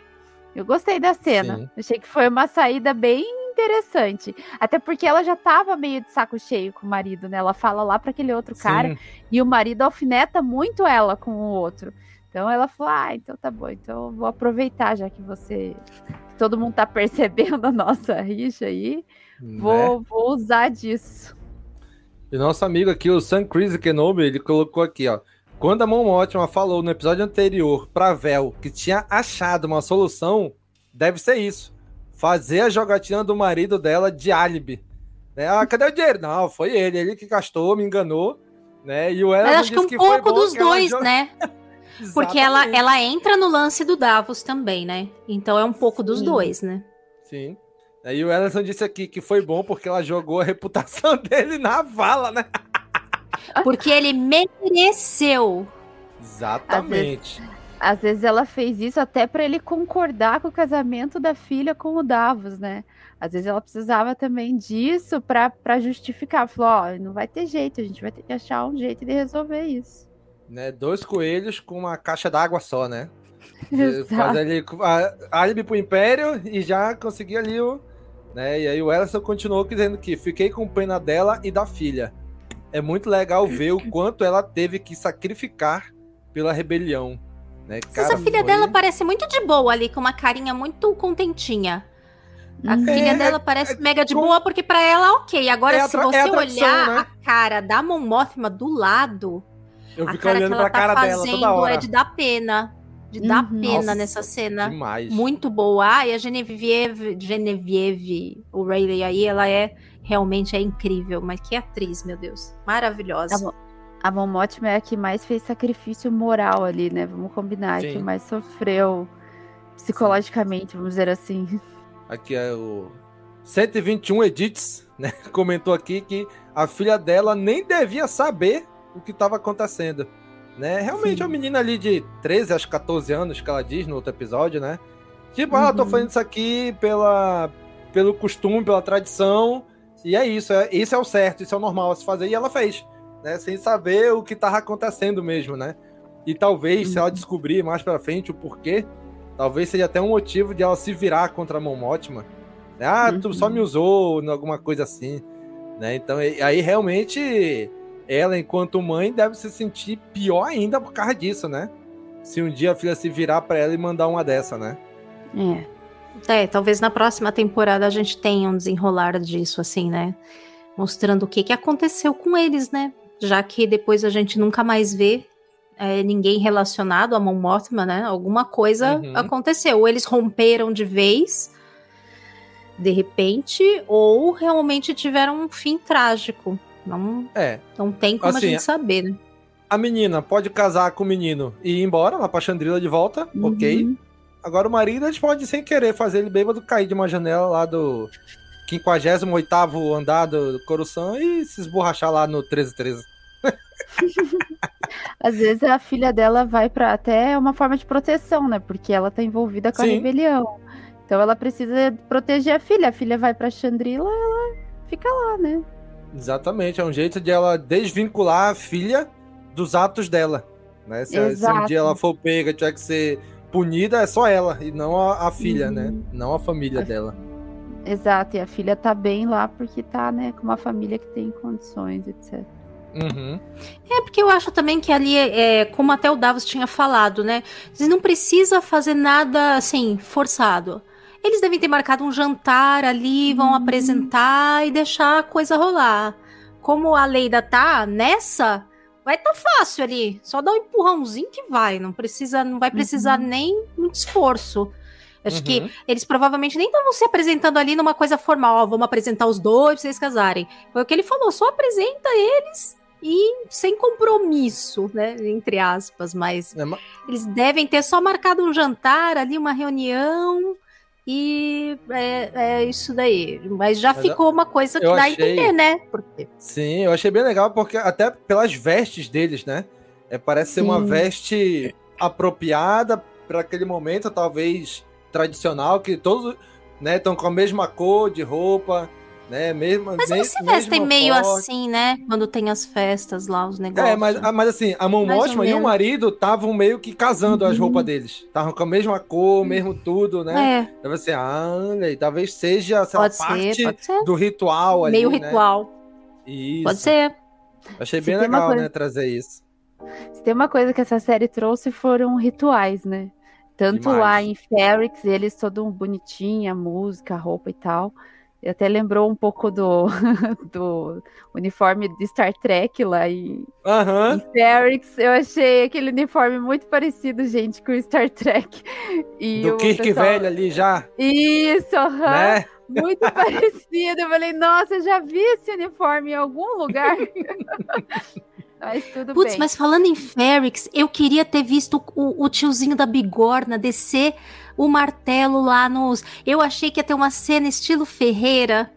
Eu gostei da cena. Sim. Achei que foi uma saída bem interessante. Até porque ela já tava meio de saco cheio com o marido, né? Ela fala lá para aquele outro Sim. cara e o marido alfineta muito ela com o outro. Então ela falou: Ah, então tá bom, então vou aproveitar, já que você. Todo mundo tá percebendo a nossa rixa aí. Né? Vou, vou usar disso.
E nosso amigo aqui, o Sam Chris Kenobi, ele colocou aqui, ó. Quando a Mão Ótima falou no episódio anterior pra Vel que tinha achado uma solução, deve ser isso fazer a jogatina do marido dela de álibi. Né? Ah, cadê o dinheiro? Não, foi ele, ele que gastou, me enganou. Né? E o Ela
acho que um que pouco dos dois, né? Porque ela, ela entra no lance do Davos também, né? Então é um pouco Sim. dos dois, né?
Sim. Aí o Ellison disse aqui que foi bom porque ela jogou a reputação dele na vala, né?
Porque ele mereceu.
Exatamente.
Às vezes ela fez isso até para ele concordar com o casamento da filha com o Davos, né? Às vezes ela precisava também disso para justificar. Falou: ó, oh, não vai ter jeito, a gente vai ter que achar um jeito de resolver isso.
Né? Dois coelhos com uma caixa d'água só, né? Fazer ali a álibi pro Império e já conseguir ali o. Né? E aí o Ellison continuou dizendo que fiquei com pena dela e da filha. É muito legal ver o quanto ela teve que sacrificar pela rebelião. Né?
Cara, Mas a filha foi... dela parece muito de boa ali, com uma carinha muito contentinha. A é, filha dela parece é, mega de boa, porque para ela, ok. Agora, é se você é olhar né? a cara da Mon Mothma do lado,
eu fico olhando pra cara tá dela toda hora.
É de dar pena. De dar
Uhum.
pena
Nossa,
nessa cena.
demais.
Muito boa. Ah, e a Genevieve, Genevieve o Rayleigh aí, ela é realmente é incrível. Mas que atriz, meu Deus. Maravilhosa.
A Mon- A Mon Mothma é a que mais fez sacrifício moral ali, né? Vamos combinar,
Sim.
que mais sofreu psicologicamente, vamos dizer assim.
Aqui é o 121 Edits, né? Comentou aqui que a filha dela nem devia saber o que estava acontecendo. Né? Realmente
Sim.
é uma menina ali de 13, acho que 14 anos, que ela diz no outro episódio, né? Tipo, ah, tô
Uhum.
fazendo isso aqui pela, pelo costume, pela tradição, e é isso, é, isso é o certo, isso é o normal a se fazer, e ela fez, né? Sem saber o que tava acontecendo mesmo, né? E talvez, se ela descobrir mais pra frente o porquê, talvez seja até um motivo de ela se virar contra a Mothma. Né? Ah, tu só me usou, alguma coisa assim. Né? Então, aí realmente ela, enquanto mãe, deve se sentir pior ainda por causa disso, né? Se um dia a filha se virar pra ela e mandar uma dessa, né?
É.
É, talvez na próxima temporada a gente tenha um desenrolar disso, assim, né? Mostrando o que, que aconteceu com eles, né? Já que depois a gente nunca mais vê é, ninguém relacionado a Mon Mothma, né? Alguma coisa
Uhum.
aconteceu. Ou eles romperam de vez, de repente, ou realmente tiveram um fim trágico. Não,
É.
não tem como
Assim,
a gente saber, né?
A menina pode casar com o menino e ir embora lá pra Chandrila de volta, ok. Agora o marido, eles podem, sem querer, fazer ele bêbado cair de uma janela lá do 58º andar do Coruscant e se esborrachar lá no 1313.
Às vezes a filha dela vai pra até uma forma de proteção, né? Porque ela tá envolvida com a
Sim.
rebelião. Então ela precisa proteger a filha. A filha vai pra Chandrila, ela fica lá, né?
Exatamente, é um jeito de ela desvincular a filha dos atos dela. Né? Se, se um dia ela for pega e tiver que ser punida, é só ela, e não a, a filha,
Uhum.
né? Não a família dela.
Exato, e a filha tá bem lá porque tá, né, com uma família que tem condições, etc.
Uhum.
É, porque eu acho também que ali, é, como até o Davos tinha falado, né? Você não precisa fazer nada, assim, forçado. Eles devem ter marcado um jantar ali, vão apresentar e deixar a coisa rolar. Como a Leida tá nessa, vai tá fácil ali. Só dá um empurrãozinho que vai. Não precisa, não vai precisar nem muito esforço. Acho que
Uhum.
eles provavelmente nem estavam se apresentando ali numa coisa formal. Ó, vamos apresentar os dois pra vocês casarem. Foi o que ele falou, só apresenta eles e sem compromisso, né? Entre aspas, mas
É, ma-
eles devem ter só marcado um jantar ali, uma reunião. E é, é isso daí. Mas já
Mas
ficou uma coisa que
eu
dá a
achei-
entender, né? Porque
Sim, eu achei bem legal, porque até pelas vestes deles, né? É, parece ser uma
Sim.
veste apropriada para aquele momento, talvez tradicional, que todos né, estão com a mesma cor de roupa, né? Mesma,
Mas eles se vestem meio assim, né? Quando tem as festas lá, os negócios.
É, mas, ah, mas assim, a Mothma e o marido estavam meio que casando as
Uhum.
roupas deles. Estavam com a mesma cor, mesmo tudo, né? Deve ser, ah, talvez seja lá,
Pode ser,
parte
pode ser.
do ritual ali,
Meio
né?
ritual.
Isso.
Pode ser.
Achei
Se
bem legal,
coisa-
né, trazer isso.
Se tem uma coisa que essa série trouxe foram rituais, né? Tanto
Demais.
lá em Ferrix, eles todo um bonitinho, a música, a roupa e tal. E até lembrou um pouco do, do uniforme de Star Trek lá em,
Aham.
em Ferrix. Eu achei aquele uniforme muito parecido, gente, com o Star Trek. E
Do
o
Kirk
pessoal-
velho ali já,
Isso, aham.
né?
Muito parecido. Eu falei, nossa, eu já vi esse uniforme em algum lugar. Mas tudo
Putz,
bem.
mas falando em Ferrix, eu queria ter visto o, o tiozinho da bigorna descer o martelo lá nos. Eu achei que ia ter uma cena estilo Ferreira.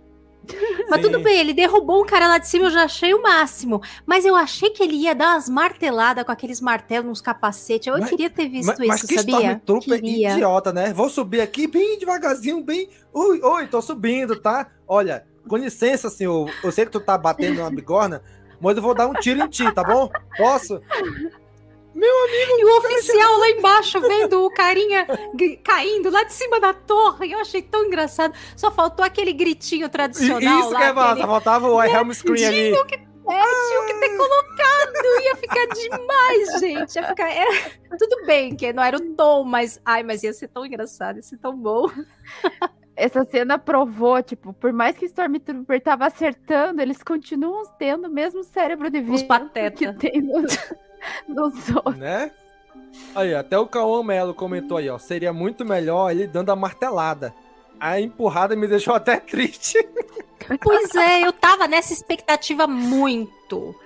Mas
Sim.
tudo bem, ele derrubou um cara lá de cima, eu já achei o máximo. Mas eu achei que ele ia dar umas marteladas com aqueles martelos nos capacetes. Eu
Mas-
queria ter visto
Mas,
isso,
mas que
sabia?
Stormtrooper
Queria.
idiota, né? Vou subir aqui bem devagarzinho, bem. Ui, oi, tô subindo, tá? Olha, com licença, senhor. Eu sei que tu tá batendo na bigorna, mas eu vou dar um tiro em ti, tá bom? Posso?
E o oficial lá embaixo vendo o carinha caindo lá de cima da torre. Eu achei tão engraçado. Só faltou aquele gritinho tradicional.
Isso
lá,
que é massa,
aquele-
faltava o Helm Screen ali.
Tinha que, é, tinha que ter colocado. Ia ficar demais, gente. Ia ficar, é, tudo bem que não era o tom, mas. Ai, mas ia ser tão engraçado, ia ser tão bom.
Essa cena provou, tipo, por mais que o Stormtrooper tava acertando, eles continuam tendo o mesmo cérebro de
Os
vidro
pateta.
que tem nos outros.
Né? Aí, até o Cauã Melo comentou aí, ó. Seria muito melhor ele dando a martelada. A empurrada me deixou até triste.
Pois é, eu tava nessa expectativa muito.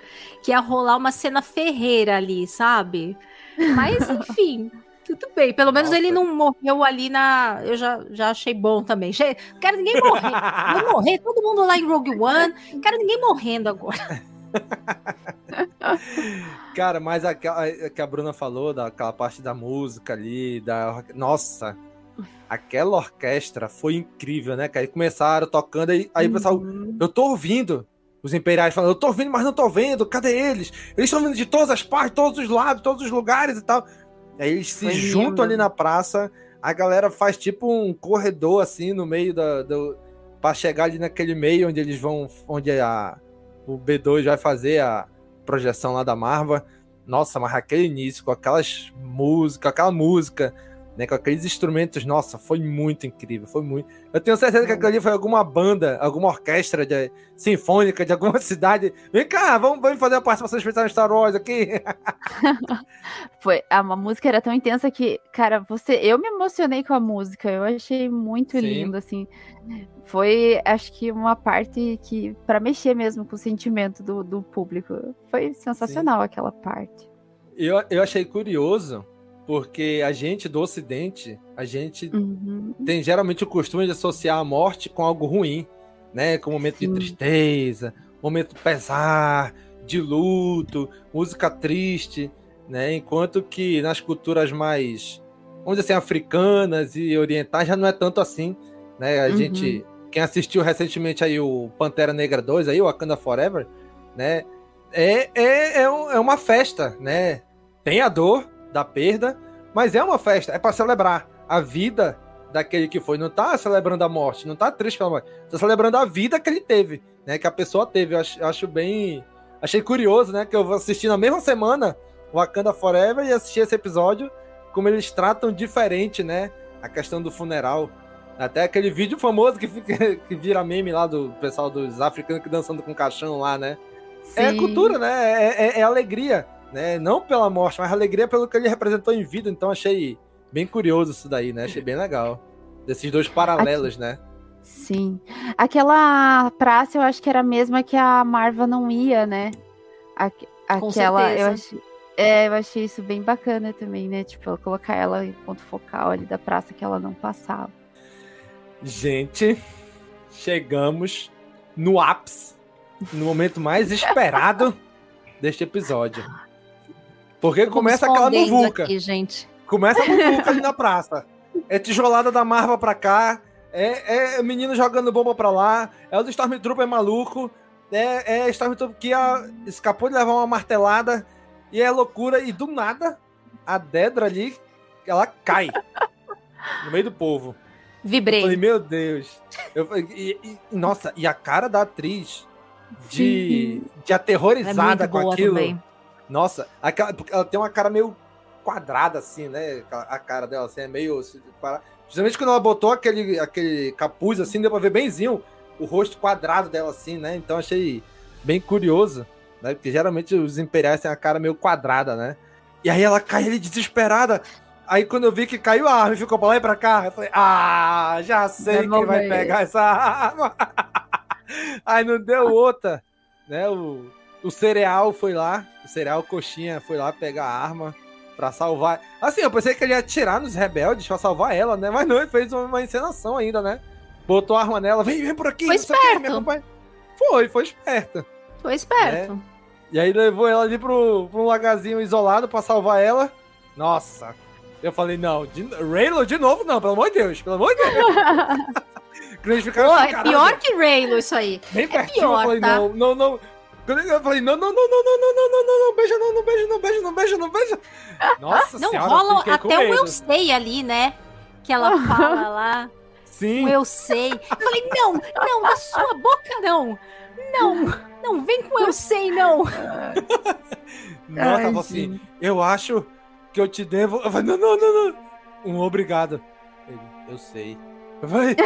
Que ia rolar uma cena ferreira ali, sabe? Mas, enfim, tudo bem. Pelo menos
Nossa.
ele não morreu ali na. Eu já, já achei bom também. Che- Quero ninguém morrer. Não morrer, todo mundo lá em Rogue One. Quero ninguém morrendo agora.
Cara, mas aquela que a Bruna falou, daquela parte da música ali, da. Nossa! Aquela orquestra foi incrível, né? Que aí começaram tocando, aí, aí o pessoal, eu tô ouvindo. Os imperiais falando, eu tô ouvindo, mas não tô vendo, cadê eles? Eles estão vindo de todas as partes, todos os lados, todos os lugares e tal. Aí eles se
Foi
juntam
lindo.
ali na praça, a galera faz tipo um corredor assim no meio da, do. pra chegar ali naquele meio onde eles vão. onde a, o B2 vai fazer a projeção lá da Marva. Nossa, mas aquele início, com aquelas músicas, aquela música, né, com aqueles instrumentos, nossa, foi muito incrível, foi muito. Eu tenho certeza que aquilo ali foi alguma banda, alguma orquestra de, sinfônica de alguma cidade. Vem cá, vamos, vamos fazer a participação especial no Star Wars aqui.
Foi, a, música era tão intensa que, cara, você, eu me emocionei com a música. Eu achei muito
Sim.
lindo, assim. Foi, acho que uma parte que para mexer mesmo com o sentimento do, do público. Foi sensacional aquela parte.
Eu, eu achei curioso, porque a gente do Ocidente, a gente
Uhum.
tem geralmente o costume de associar a morte com algo ruim, né? Com um momento de
Sim.
tristeza, momento de pesar, de luto, música triste, né? Enquanto que nas culturas mais, vamos dizer assim, africanas e orientais já não é tanto assim, né? A
Uhum.
gente, quem assistiu recentemente aí o Pantera Negra 2 aí, o Wakanda Forever, né? É, é, é, um- é uma festa, né? Tem a dor da perda, mas é uma festa, é para celebrar a vida daquele que foi. Não tá celebrando a morte, não tá triste pela morte, tá celebrando a vida que ele teve, né? Que a pessoa teve. Eu acho, acho bem. Achei curioso, né? Que eu vou assistir na mesma semana Wakanda Forever e assistir esse episódio, como eles tratam diferente, né? A questão do funeral. Até aquele vídeo famoso que, fica, que vira meme lá do pessoal dos africanos que dançando com caixão lá, né? É
Sim.
cultura, né? É, é- é alegria, né? Não pela morte, mas alegria pelo que ele representou em vida. Então achei bem curioso isso daí, né? Achei bem legal. Desses dois paralelos, né?
Sim. Aquela praça eu acho que era a mesma que a Marva não ia, né? Aque-
Com
aquela, eu achei, é, eu achei isso bem bacana também, né? Tipo, ela colocar ela em ponto focal ali da praça que ela não passava.
Gente, chegamos no ápice, no momento mais esperado deste episódio. Porque começa aquela muvuca.
aqui, gente.
Começa a muvuca ali na praça. É tijolada da Marva pra cá. É, é menino jogando bomba pra lá. É o Stormtrooper maluco. É, é Stormtrooper que a- escapou de levar uma martelada. E é loucura. E do nada, a Dedra ali, ela cai. No meio do povo. Eu
Vibrei.
falei, meu Deus. Eu e- e- nossa, e a cara da atriz de, de
É
aterrorizada
muito
com aquilo.
também.
Nossa, ela tem uma cara meio quadrada, assim, né? A- cara dela, assim, é meio. Principalmente quando ela botou aquele, aquele capuz, assim, deu pra ver benzinho o rosto quadrado dela, assim, né? Então achei bem curioso, né? Porque geralmente os imperiais têm a cara meio quadrada, né? E aí ela cai ali desesperada. Aí quando eu vi que caiu a arma e ficou pra lá e pra cá, eu falei, ah, já sei quem vai
morrer.
pegar essa arma. aí não deu outra, né? O, o cereal foi lá, o cereal coxinha foi lá pegar a arma pra salvar. Assim, eu pensei que ele ia atirar nos rebeldes pra salvar ela, né? Mas não, ele fez uma encenação ainda, né? Botou a arma nela, vem, vem por aqui,
Foi esperto.
Foi, foi esperto.
Foi esperto.
E aí levou ela ali pro, pro um lagarzinho isolado pra salvar ela. Nossa. Eu falei, não, de, Raylo de novo não, pelo amor de Deus, pelo amor de Deus.
Pô,
assim,
é pior que Raylo isso aí.
Bem pertinho,
pior,
eu falei,
tá?
não, não, não. Quando eu falei, não, não, não, não, não, não, não, não, não, não, beija, não, não beija, não beija, não beija, não beija. Nossa
Não
senhora,
rola até o eu sei ali, né? Que ela fala lá.
Sim.
O eu sei. Eu falei, não, não, da sua boca não. Não, não, vem com eu sei, não.
Nossa, assim, eu acho que eu te devo. Eu falei, não, não, não, não. Um obrigado. Ele, eu sei. Eu falei,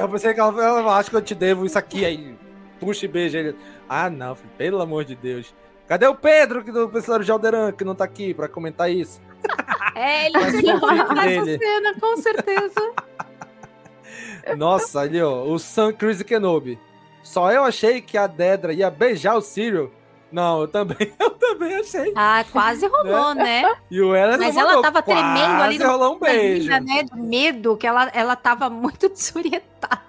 eu pensei que ela, ela acha que eu te devo isso aqui aí. Puxa e beija ele. Ah, não, filho, pelo amor de Deus. Cadê o Pedro, que do professor Jalderan, que não tá aqui pra comentar isso?
É, ele essa cena, com certeza.
Nossa, ali, ó, o Sam Cruise Kenobi. Só eu achei que a Dedra ia beijar o Cyril. Não, eu também, eu também achei.
Ah, quase rolou, né?
E o Ellen
Mas ela tava tremendo ali
no rolou um beijo.
né? De medo, que ela, ela tava muito desorientada.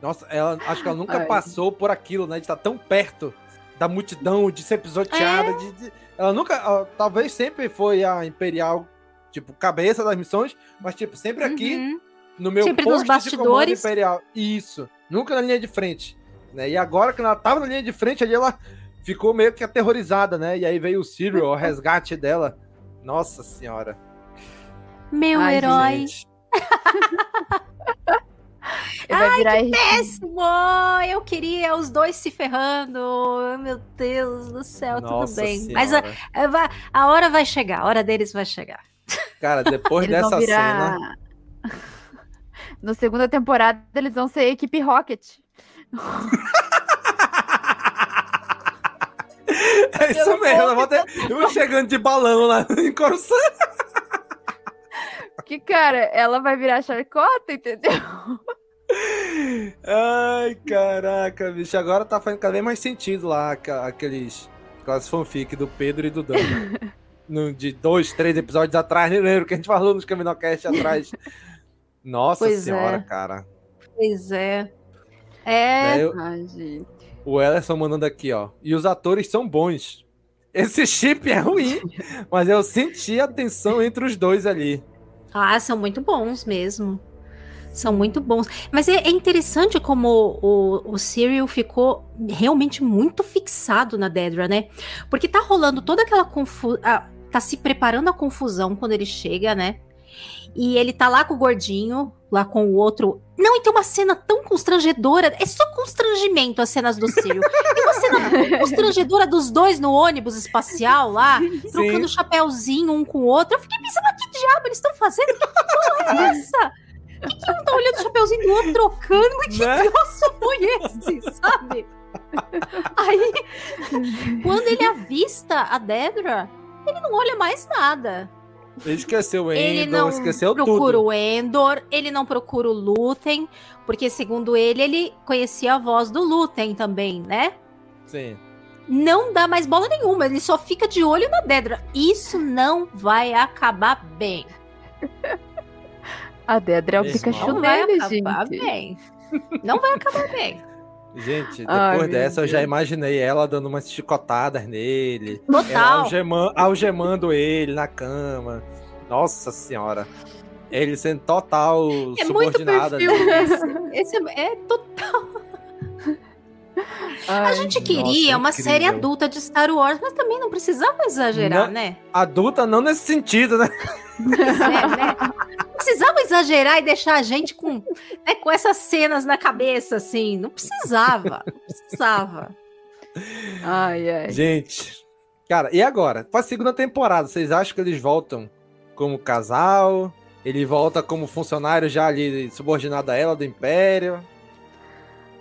Nossa, ela, acho que ela nunca
Ai.
passou por aquilo, né? De estar tão perto da multidão, de ser pisoteada.
É.
De, de- Ela nunca, ela, talvez sempre foi a Imperial, tipo, cabeça das missões, mas, tipo, sempre aqui, no meu
Uhum. Sempre nos
posto de comando
bastidores.
Imperial. Isso, nunca na linha de frente. Né? E agora, que ela tava na linha de frente ali, ela ficou meio que aterrorizada, né? E aí veio o Cyril, o resgate dela. Nossa senhora.
Meu
Ai,
herói.
Ele
Ai,
virar
que péssimo! Eu queria os dois se ferrando. Meu Deus do céu,
Nossa
tudo bem. Mas a,
Senhora.
a- vai- a hora vai chegar, a hora deles vai chegar.
Cara, depois dessa
virar-
cena.
Na segunda temporada, eles vão ser equipe Rocket.
É isso mesmo, eu vou, ter, eu vou chegando de balão lá em Coruscant.
Que, cara, ela vai virar charcota, entendeu?
Ai, caraca, bicho. Agora tá fazendo cada vez mais sentido lá aqueles, aquelas fanfic do Pedro e do Dan. no, de dois, três episódios atrás, nem lembro que a gente falou nos Caminocast atrás. Nossa
Pois
senhora,
é.
cara.
Pois é. É.
Né, eu-
Ai, gente.
O Ellerson mandando aqui, ó. E os atores são bons. Esse chip é ruim, mas eu senti a tensão entre os dois ali.
Ah, são muito bons mesmo. São muito bons. Mas é, é interessante como o, o Cyril ficou realmente muito fixado na Dedra, né? Porque tá rolando toda aquela confusão. tá se preparando a confusão quando ele chega, né? E ele tá lá com o gordinho, lá com o outro. Não, e tem uma cena tão constrangedora. É só constrangimento as cenas do Cyril. Tem uma cena tão constrangedora dos dois no ônibus espacial lá, trocando chapéuzinho um com o outro. Eu fiquei pensando, mas que diabo eles estão fazendo? Que porra é essa? Por que, que um tá olhando o chapéuzinho do outro trocando? Mas que
Né?
troço foi esse, sabe? Aí, quando ele avista a Dedra, ele não olha mais nada.
Ele esqueceu o
Ele
Endor,
não
esqueceu
procura
tudo.
o Endor, ele não procura o Lúthien, porque segundo ele, ele conhecia a voz do Lúthien também, né?
Sim.
Não dá mais bola nenhuma, ele só fica de olho na Dedra. Isso não vai acabar bem.
A Dedra é o. Pikachu
Não vai
dele,
acabar
gente.
bem. Não vai acabar bem.
Gente,
Ai,
depois
meu
dessa eu já imaginei ela dando umas chicotadas nele.
Total.
Ela algeman- algemando ele na cama. Nossa senhora. Ele sendo total
É muito
subordinado
perfil esse. Esse é, é total. A
Ai,
gente
nossa,
queria uma
incrível.
série adulta de Star Wars, mas também não precisava exagerar,
Não.
né?
Adulta não nesse sentido, né?
Pois é, né? Não precisava exagerar e deixar a gente com, né, com essas cenas na cabeça, assim. Não precisava. Não precisava.
Ai, ai.
Gente. Cara, e agora? Pra segunda temporada, vocês acham que eles voltam como casal? Ele volta como funcionário já ali subordinado a ela do Império?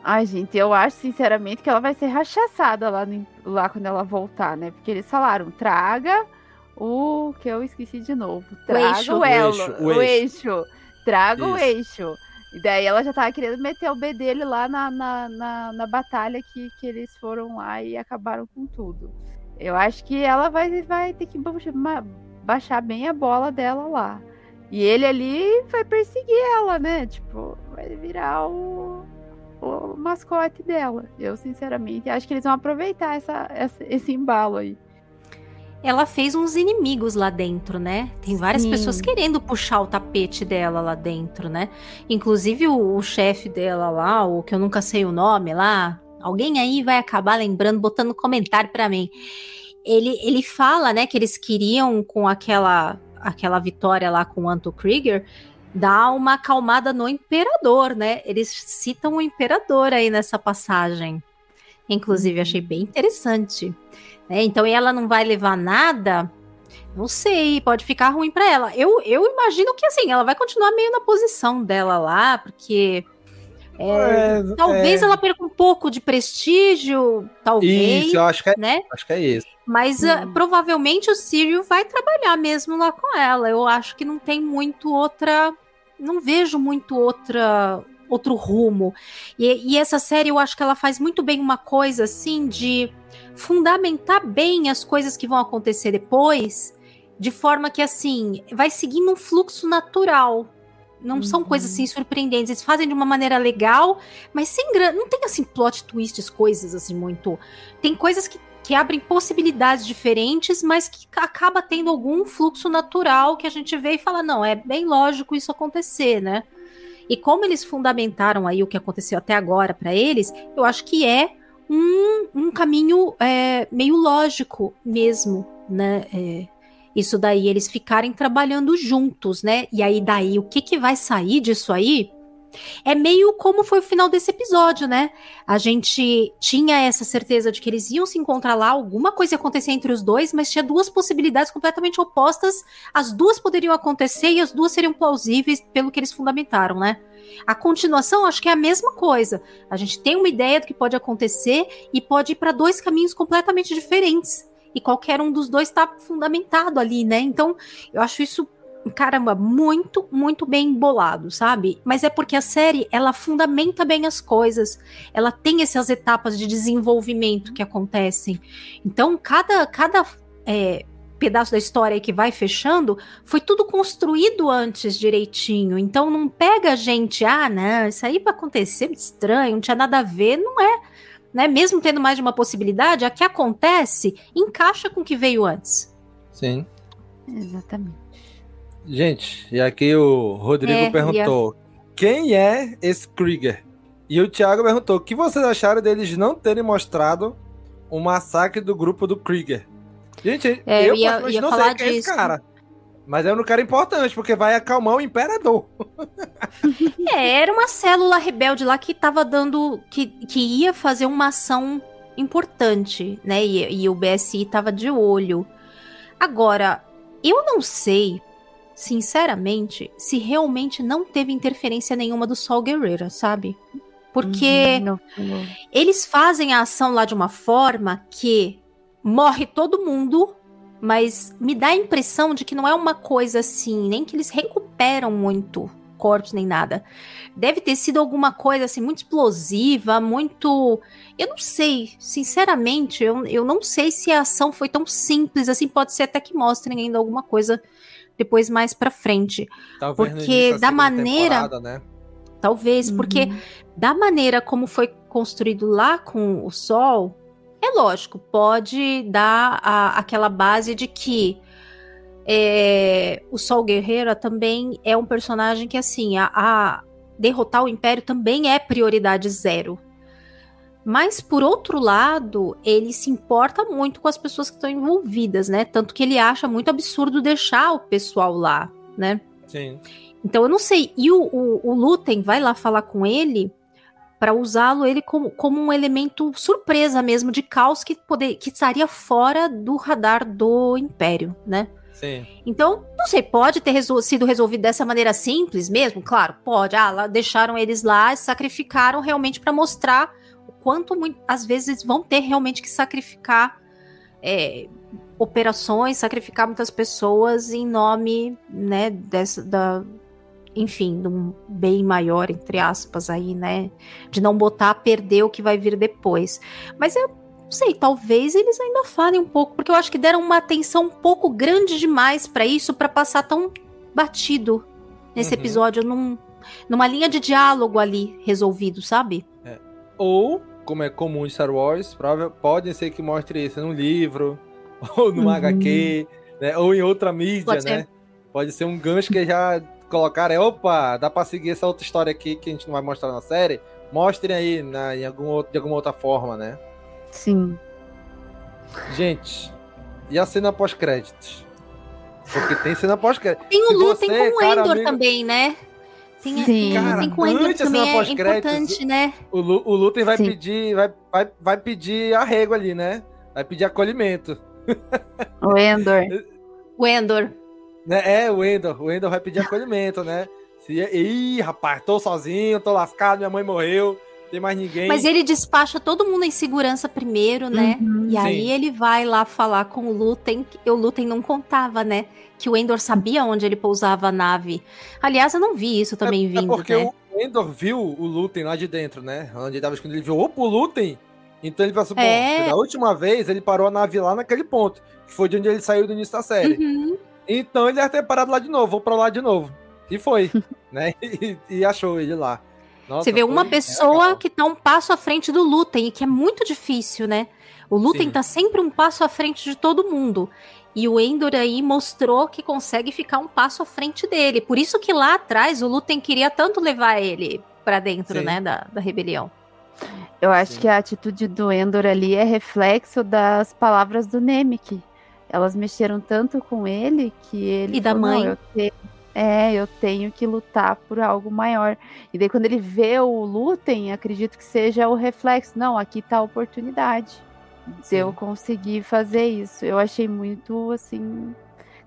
Ai, gente, eu acho sinceramente que ela vai ser rachaçada lá, no- lá quando ela voltar, né? Porque eles falaram, traga o que eu esqueci de novo. Traga
eixo.
o,
O
elo,
eixo,
o
o
eixo. Traga o
Isso.
eixo. E daí ela já tava querendo meter o B dele lá na, na, na, na batalha que, que eles foram lá e acabaram com tudo. Eu acho que ela vai, vai ter que baixar bem a bola dela lá. E ele ali vai perseguir ela, né? Tipo, vai virar o, o mascote dela. Eu, sinceramente, acho que eles vão aproveitar essa, essa- esse embalo aí.
Ela fez uns inimigos lá dentro, né? Tem várias
Sim.
pessoas querendo puxar o tapete dela lá dentro, né? Inclusive o, o chefe dela lá, o que eu nunca sei o nome lá. Alguém aí vai acabar lembrando, botando comentário pra mim. Ele, ele fala, né, que eles queriam com aquela aquela vitória lá com o Anto Krieger dar uma acalmada no imperador, né? Eles citam o imperador aí nessa passagem. Inclusive, achei bem interessante. Né? Então, e ela não vai levar nada? Não sei, pode ficar ruim para ela. Eu, eu imagino que assim, ela vai continuar meio na posição dela lá, porque É, é, talvez é. ela perca um pouco de prestígio, talvez.
Isso, eu acho que é,
né?
acho que é isso.
Mas hum. uh, provavelmente o Sírio vai trabalhar mesmo lá com ela. Eu acho que não tem muito outra. Não vejo muito outra outro rumo. E, e, essa série eu acho que ela faz muito bem uma coisa assim de fundamentar bem as coisas que vão acontecer depois, de forma que assim vai seguindo um fluxo natural. Não uhum. são coisas assim surpreendentes. Eles fazem de uma maneira legal, mas sem grande. Não tem assim plot twists, coisas assim muito. Tem coisas que, que abrem possibilidades diferentes, mas que acaba tendo algum fluxo natural que a gente vê e fala: não, é bem lógico isso acontecer, né? E como eles fundamentaram aí o que aconteceu até agora para eles, eu acho que é um, um caminho é, meio lógico mesmo, né? É, isso daí, eles ficarem trabalhando juntos, né? E aí, daí, o que, que vai sair disso aí? É meio como foi o final desse episódio, né? A gente tinha essa certeza de que eles iam se encontrar lá, alguma coisa ia acontecer entre os dois, mas tinha duas possibilidades completamente opostas. As duas poderiam acontecer e as duas seriam plausíveis pelo que eles fundamentaram, né? A continuação, acho que é a mesma coisa. A gente tem uma ideia do que pode acontecer e pode ir para dois caminhos completamente diferentes e qualquer um dos dois está fundamentado ali, né? Então, eu acho isso caramba, muito, muito bem bolado, sabe? Mas é porque a série, ela fundamenta bem as coisas. Ela tem essas etapas de desenvolvimento que acontecem. Então, cada, cada é, pedaço da história que vai fechando, foi tudo construído antes direitinho. Então, não pega a gente, ah, não, isso aí vai acontecer estranho, não tinha nada a ver. Não é né? Mesmo tendo mais de uma possibilidade, a que acontece encaixa com o que veio antes.
Sim.
Exatamente.
Gente, e aqui o Rodrigo é, perguntou: quem é esse Krieger? E o Thiago perguntou: o que vocês acharam deles não terem mostrado o massacre do grupo do Krieger? Gente, é, eu, eu ia, ia não sei quem é esse cara. Mas é um cara importante, porque vai acalmar o imperador.
é, era uma célula rebelde lá que tava dando. que, que ia fazer uma ação importante, né? E, e o BSI tava de olho. Agora, eu não sei, sinceramente, se realmente não teve interferência nenhuma do Sol Guerreiro, sabe? Porque uhum, não, não. eles fazem a ação lá de uma forma que morre todo mundo mas me dá a impressão de que não é uma coisa assim, nem que eles recuperam muito corpos nem nada. Deve ter sido alguma coisa assim muito explosiva, muito. Eu não sei, sinceramente, eu, eu não sei se a ação foi tão simples assim. Pode ser até que mostrem ainda alguma coisa depois mais para frente. Talvez porque da maneira. Né? Talvez, uhum. porque da maneira como foi construído lá com o Sol, é lógico, pode dar a, aquela base de que é, o Sol Guerreiro também é um personagem que, assim, a, a, derrotar o Império também é prioridade zero. Mas, por outro lado, ele se importa muito com as pessoas que estão envolvidas, né? Tanto que ele acha muito absurdo deixar o pessoal lá, né?
Sim.
Então, eu não sei. E o, o, o Lutem vai lá falar com ele para usá-lo ele como, como um elemento surpresa mesmo de caos que, poder, que estaria fora do radar do Império, né?
Sim.
Então, não sei, pode ter resol sido resolvido dessa maneira simples mesmo? Claro, pode. Ah, lá, deixaram eles lá, sacrificaram realmente para mostrar o quanto muito, às vezes vão ter realmente que sacrificar é, operações, sacrificar muitas pessoas em nome, né, dessa, da, enfim, de um bem maior, entre aspas, aí, né? De não botar a perder o que vai vir depois. Mas eu não sei, talvez eles ainda falem um pouco, porque eu acho que deram uma atenção um pouco grande demais para isso, para passar tão batido nesse uhum. episódio, num, numa linha de diálogo ali resolvido, sabe?
É. Ou, como é comum em Star Wars, pode ser que mostre isso num livro, ou no uhum. HQ, né? ou em outra mídia, pode né? Ser. Pode ser um gancho que já colocaram é, opa, dá pra seguir essa outra história aqui que a gente não vai mostrar na série, mostrem aí na, em algum outro, de alguma outra forma, né?
Sim.
Gente, e a cena pós-créditos? Porque tem cena pós-créditos.
Tem o Lutem com o Endor amigo... também, né?
Tem, Sim. Cara, tem com o Endor também é importante, né? O, o Lutem vai pedir, vai, vai, vai pedir arrego ali, né? Vai pedir acolhimento.
O Endor.
o Endor.
Né? É, o Endor. O Endor vai pedir acolhimento, né? Ih, rapaz, tô sozinho, tô lascado, minha mãe morreu, tem mais ninguém.
Mas ele despacha todo mundo em segurança primeiro, né?
Uhum,
e aí
sim.
ele vai lá falar com o Lutem, que o Lutem não contava, né? Que o Endor sabia onde ele pousava a nave. Aliás, eu não vi isso também
é,
vindo,
é porque
né?
o Endor viu o Lutem lá de dentro, né? Onde ele tava escondido, ele viu, opa, o Lutem! Então ele bom,
É.
da última vez ele parou a nave lá naquele ponto, que foi de onde ele saiu do início da série.
Uhum.
Então ele deve ter parado lá de novo, vou pra lá de novo. E foi, né? E, e achou ele lá. Nossa,
Você vê uma pessoa
legal.
que tá um passo à frente do Lutem, e que é muito difícil, né? O Lutem
Sim.
tá sempre um passo à frente de todo mundo. E o Endor aí mostrou que consegue ficar um passo à frente dele. Por isso que lá atrás o Lutem queria tanto levar ele pra dentro,
Sim.
né, da, da rebelião.
Eu acho
Sim.
que a atitude do Endor ali é reflexo das palavras do Nemec. Elas mexeram tanto com ele que ele
E da
falou, "Não,
mãe.
eu tenho- é, eu tenho que lutar por algo maior. E daí quando ele vê o Lutem, acredito que seja o reflexo. Não, aqui tá a oportunidade de eu
Sim.
conseguir fazer isso. Eu achei muito assim,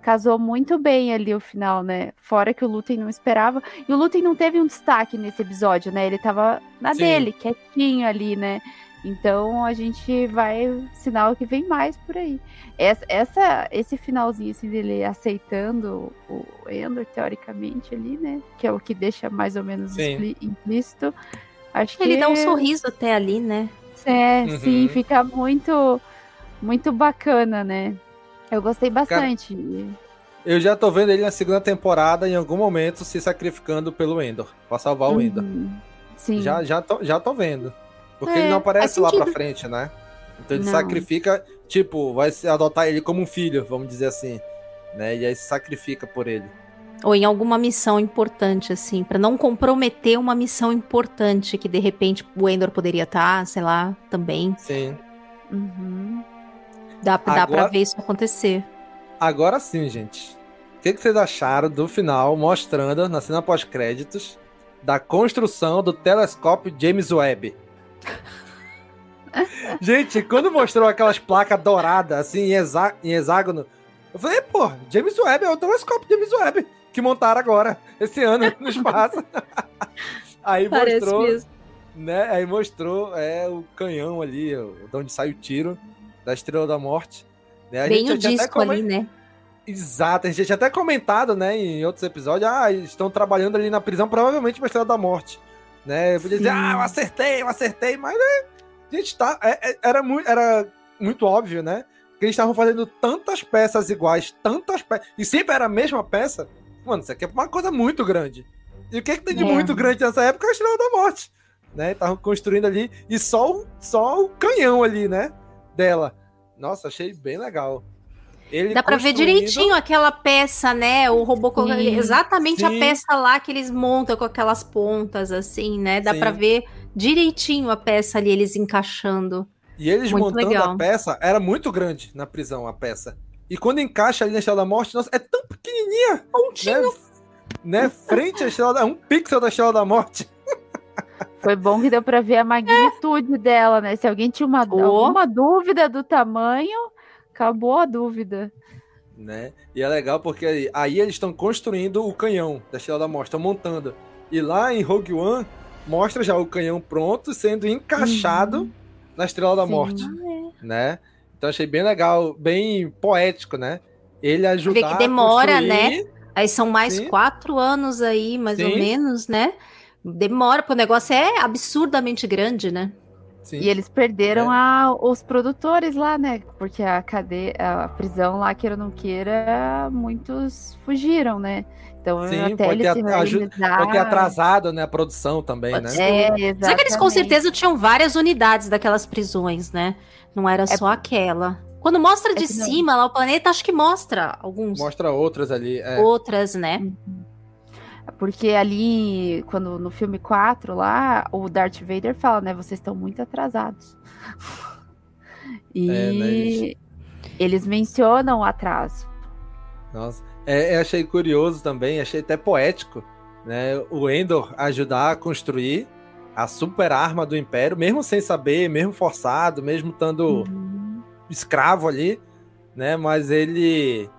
casou muito bem ali o final, né? Fora que o Lutem não esperava. E o Lutem não teve um destaque nesse episódio, né? Ele tava na
Sim.
dele, quietinho ali, né? Então a gente vai sinal que vem mais por aí. Essa, essa- esse finalzinho assim dele aceitando o Endor teoricamente ali, né? Que é o que deixa mais ou menos
Sim.
implícito. Acho que
Ele dá um sorriso até ali, né?
é,
Uhum.
sim, fica muito muito bacana, né? Eu gostei bastante.
Eu já tô vendo ele na segunda temporada, em algum momento, se sacrificando pelo Endor, pra salvar o Endor.
Uhum. Sim.
Já, já, tô, já tô vendo. Porque
É,
ele não aparece lá pra frente, né? Então ele
Não.
sacrifica, tipo, vai se adotar ele como um filho, vamos dizer assim. Né? E aí se sacrifica por ele.
Ou em alguma missão importante, assim, pra não comprometer uma missão importante que de repente o Endor poderia estar, sei lá, também.
Sim.
Uhum.
Dá, dá pra
Agora-
ver isso acontecer.
Agora sim, gente. O que, que vocês acharam do final mostrando, na cena pós-créditos, da construção do telescópio James Webb? gente, quando mostrou aquelas placas douradas, assim, em, hexá- em hexágono, eu falei, pô, James Webb é o telescópio James Webb que montaram agora, esse ano, no espaço. Aí mostrou, né? Aí mostrou é, o canhão ali, de onde sai o tiro da Estrela da Morte. Né? A
Bem
gente
o disco
comen-
ali, né?
Exato, a gente tinha até comentado, né, em outros episódios, ah, eles estão trabalhando ali na prisão, provavelmente pra Estrela da Morte, né, eu podia dizer,
Sim.
ah, eu acertei, eu acertei, mas, né, gente, tá, é- é- era, muito, era muito óbvio, né, que eles estavam fazendo tantas peças iguais, tantas peças, e sempre era a mesma peça, mano, isso aqui é uma coisa muito grande, e o que que tem de
É.
muito grande nessa época? A Estrela da Morte, né, estavam construindo ali, e só, o- só o canhão ali, né, dela, nossa, achei bem legal. Ele
Dá pra ver
construindo-
direitinho aquela peça, né? O robô com
Sim.
exatamente a
Sim.
peça lá que eles montam com aquelas pontas, assim, né? Dá pra ver direitinho a peça ali, eles encaixando.
E eles
Muito
montando
legal.
a peça, era muito grande na prisão a peça. E quando encaixa ali na Estrela da Morte, nossa, é tão pequenininha. Né? né? Frente à Estrela da... Um pixel da Estrela da Morte.
Foi bom que deu pra ver a magnitude dela, né? Se alguém tinha uma,
Oh.
alguma dúvida do tamanho, acabou a dúvida.
Né? E é legal porque aí, aí eles estão construindo o canhão da Estrela da Morte, estão montando. E lá em Rogue One, mostra já o canhão pronto, sendo encaixado na Estrela da
Sim.
Morte. Né? Então achei bem legal, bem poético, né? Ele ajudar
que demora,
a construir...
Aí são mais
Sim.
quatro anos aí, mais ou
Sim.
menos, né? Demora, porque o negócio é absurdamente grande, né?
Sim.
E eles perderam
É.
a, os produtores lá, né? Porque a cadeia, a prisão lá, queira ou não queira, muitos fugiram, né? Então
Sim,
até
pode
eles
ter,
organizar-
pode ter atrasado né, a produção também,
Pode
né?
ser.
É,
Só que eles com certeza tinham várias unidades daquelas prisões, né? Não era só aquela. Quando mostra de
É não-
cima lá o planeta, acho que mostra alguns
Mostra outras ali. É.
outras, né?
Porque ali, quando no filme 4 lá, o Darth Vader fala, né? Vocês estão muito atrasados. E
É, né,
eles mencionam o atraso.
Nossa. É, eu achei curioso também, achei até poético, né? O Endor ajudar a construir a super arma do Império, mesmo sem saber, mesmo forçado, mesmo estando
Uhum.
escravo ali, né? Mas ele.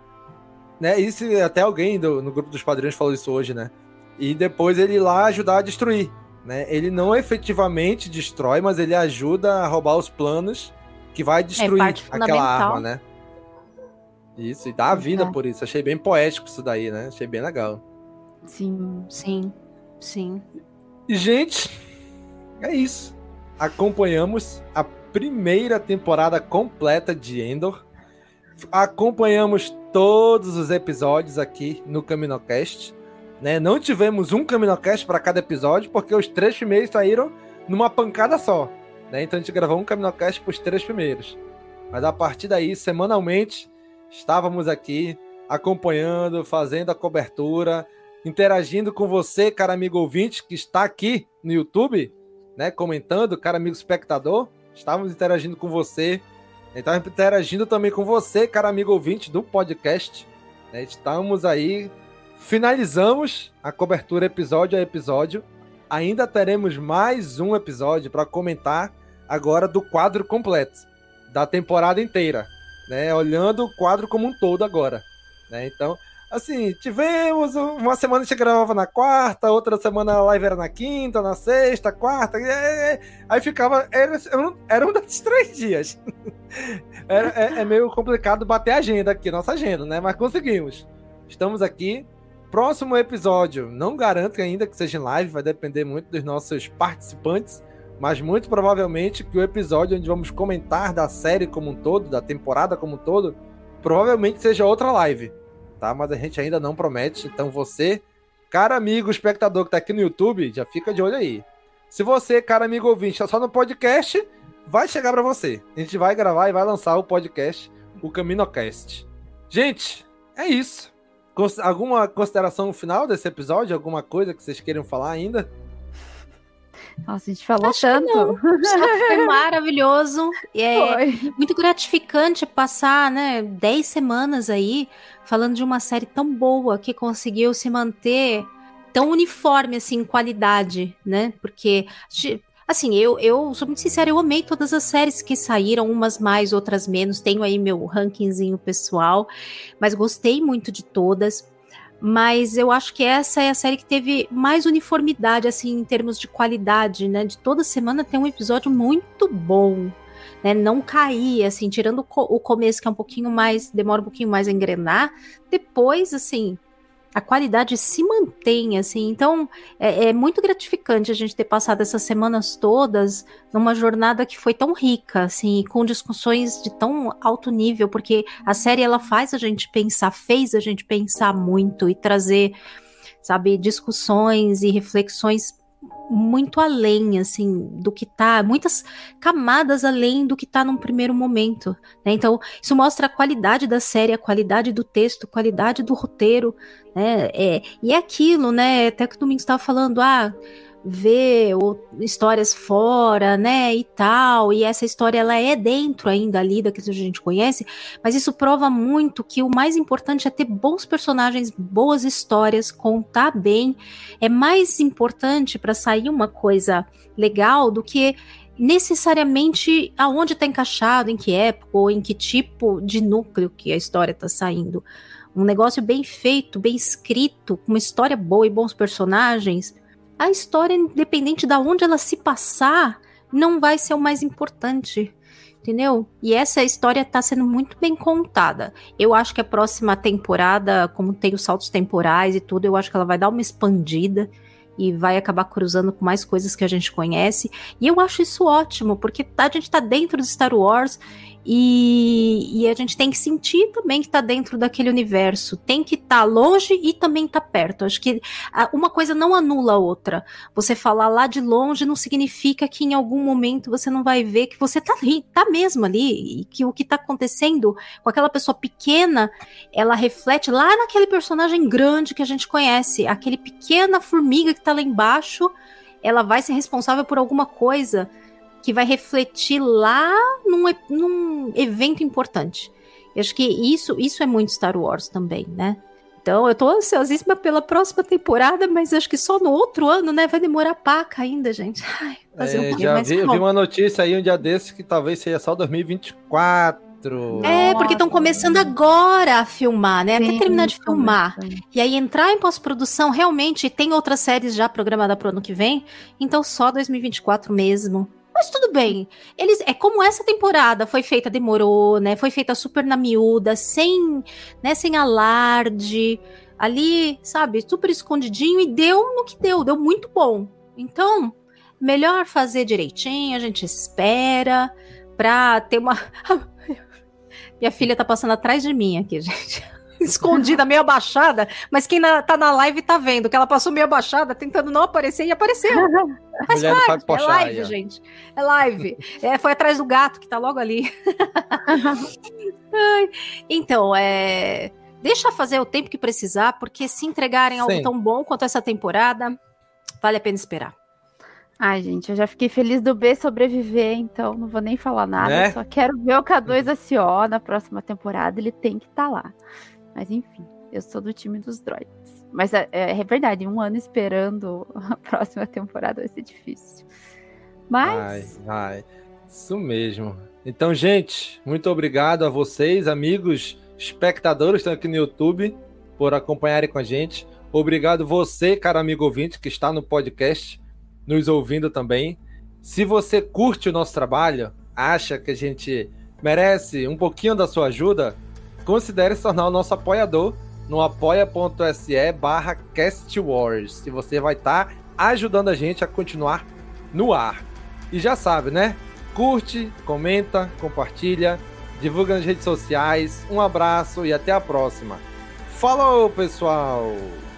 Né, isso até alguém do- no grupo dos padrinhos falou isso hoje, né? E depois ele ir lá ajudar a destruir. Né? Ele não efetivamente destrói, mas ele ajuda a roubar os planos que vai destruir
parte
aquela arma, né? Isso, e dá a vida por isso. Achei bem poético isso daí, né? Achei bem legal.
Sim.
Sim, sim.
E, gente, é isso. Acompanhamos a primeira temporada completa de Endor. Acompanhamos todos os episódios aqui no Caminocast. Né? Não tivemos um Caminocast para cada episódio, porque os três primeiros saíram numa pancada só. Né? Então a gente gravou um Caminocast para os três primeiros. Mas a partir daí, semanalmente, estávamos aqui acompanhando, fazendo a cobertura, interagindo com você, cara amigo ouvinte, que está aqui no YouTube, né? Comentando, cara amigo espectador. Estávamos interagindo com você. Estávamos interagindo também com você, cara amigo ouvinte do podcast. né? Estamos aí. Finalizamos a cobertura episódio a episódio. Ainda teremos mais um episódio para comentar agora do quadro completo da temporada inteira, né? Olhando o quadro como um todo agora, né? Então, assim, tivemos uma semana a gente gravava na quarta, outra semana a live era na quinta, na sexta, quarta, aí ficava era, era um desses três dias. Era- é, é meio complicado bater a agenda aqui, nossa agenda, né? Mas conseguimos. Estamos aqui. Próximo episódio, não garanto ainda que seja em live, vai depender muito dos nossos participantes mas muito provavelmente que o episódio onde vamos comentar da série como um todo, da temporada como um todo, provavelmente seja outra live, tá? Mas a gente ainda não promete, então você, cara amigo espectador que tá aqui no YouTube, já fica de olho aí. Se você, cara amigo ouvinte, tá só no podcast, vai chegar pra você. A gente vai gravar e vai lançar o podcast, o Caminocast. Gente, é isso. Cons- alguma consideração final desse episódio? Alguma coisa que vocês queiram falar ainda?
Nossa, a gente falou
Acho
tanto.
Foi maravilhoso. É
Foi.
muito gratificante passar, né, 10 semanas aí falando de uma série tão boa que conseguiu se manter tão uniforme assim em qualidade, né? Porque assim, eu, eu sou muito sincera, eu amei todas as séries que saíram, umas mais, outras menos. Tenho aí meu rankingzinho pessoal, mas gostei muito de todas. Mas eu acho que essa é a série que teve mais uniformidade, assim, em termos de qualidade, né? De toda semana tem um episódio muito bom, né? Não cair, assim, tirando o, co- o começo, que é um pouquinho mais, demora um pouquinho mais a engrenar. Depois, assim, a qualidade se mantém, assim. Então, é, é muito gratificante a gente ter passado essas semanas todas numa jornada que foi tão rica, assim, com discussões de tão alto nível, porque a série ela faz a gente pensar, fez a gente pensar muito e trazer, sabe, discussões e reflexões muito além, assim, do que tá, muitas camadas além do que tá num primeiro momento, né? Então, isso mostra a qualidade da série, a qualidade do texto, a qualidade do roteiro, né? É, e é aquilo, né? Até que o Domingos estava falando, ah, ver histórias fora, né, e tal, e essa história ela é dentro ainda ali da que a gente conhece, mas isso prova muito que o mais importante é ter bons personagens, boas histórias, contar bem, é mais importante para sair uma coisa legal do que necessariamente aonde está encaixado, em que época ou em que tipo de núcleo que a história está saindo. Um negócio bem feito, bem escrito, com uma história boa e bons personagens, a história, independente de onde ela se passar, não vai ser o mais importante. Entendeu? E essa história tá sendo muito bem contada. Eu acho que a próxima temporada, como tem os saltos temporais e tudo, eu acho que ela vai dar uma expandida e vai acabar cruzando com mais coisas que a gente conhece. E eu acho isso ótimo, porque a gente tá dentro de Star Wars e, e a gente tem que sentir também que tá dentro daquele universo. Tem que estar tá longe e também tá perto. Acho que a- uma coisa não anula a outra. Você falar lá de longe não significa que em algum momento você não vai ver que você tá ali, tá mesmo ali, e que o que tá acontecendo com aquela pessoa pequena, ela reflete lá naquele personagem grande que a gente conhece, aquele pequena formiga que tá lá embaixo, ela vai ser responsável por alguma coisa que vai refletir lá num, num evento importante. Eu acho que isso, isso é muito Star Wars também, né? Então, eu tô ansiosíssima pela próxima temporada, mas acho que só no outro ano, né? Vai demorar paca ainda, gente. Ai, fazer
É,
o quê?
já vi, vi uma notícia aí um dia desses que talvez seja só 2024. 4.
É, porque estão começando agora a filmar, né? Até
Sim,
terminar de filmar. E aí entrar em pós-produção, realmente, tem outras séries já programadas pro ano que vem, então só 2024 mesmo. Mas tudo bem. Eles é como essa temporada foi feita, demorou, né? Foi feita super na miúda, sem, né, sem alarde, ali, sabe, super escondidinho e deu no que deu, deu muito bom. Então, melhor fazer direitinho, a gente espera pra ter uma Minha filha tá passando atrás de mim aqui, gente. Escondida, meio abaixada, mas quem na- tá na live tá vendo que ela passou meio abaixada, tentando não aparecer e apareceu.
Mulher
parte, é live,
aí,
gente. É live. É, foi atrás do gato que tá logo ali. Ai, então, é. Deixa fazer o tempo que precisar, porque se entregarem algo
Sim.
tão bom quanto essa temporada, vale a pena esperar.
Ai, gente, eu já fiquei feliz do B sobreviver, então não vou nem falar nada.
Né?
Só quero ver o K2 SO na próxima temporada, ele tem que estar lá. Mas enfim, eu sou do time dos droids. Mas é, é verdade, um ano esperando a próxima temporada vai ser difícil. Mas
Vai, vai. Isso mesmo. Então, gente, muito obrigado a vocês, amigos, espectadores que estão aqui no YouTube, por acompanharem com a gente. Obrigado você, cara amigo ouvinte, que está no podcast, nos ouvindo também. Se você curte o nosso trabalho, acha que a gente merece um pouquinho da sua ajuda, considere se tornar o nosso apoiador no apoia.se barra castwars. E você vai estar ajudando a gente a continuar no ar. E já sabe, né? Curte, comenta, compartilha, divulga nas redes sociais. Um abraço e até a próxima. Falou, pessoal!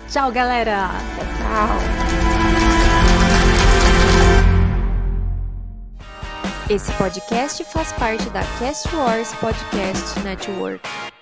Tchau, galera!
Tchau!
Esse podcast faz parte da Cast Wars Podcast Network.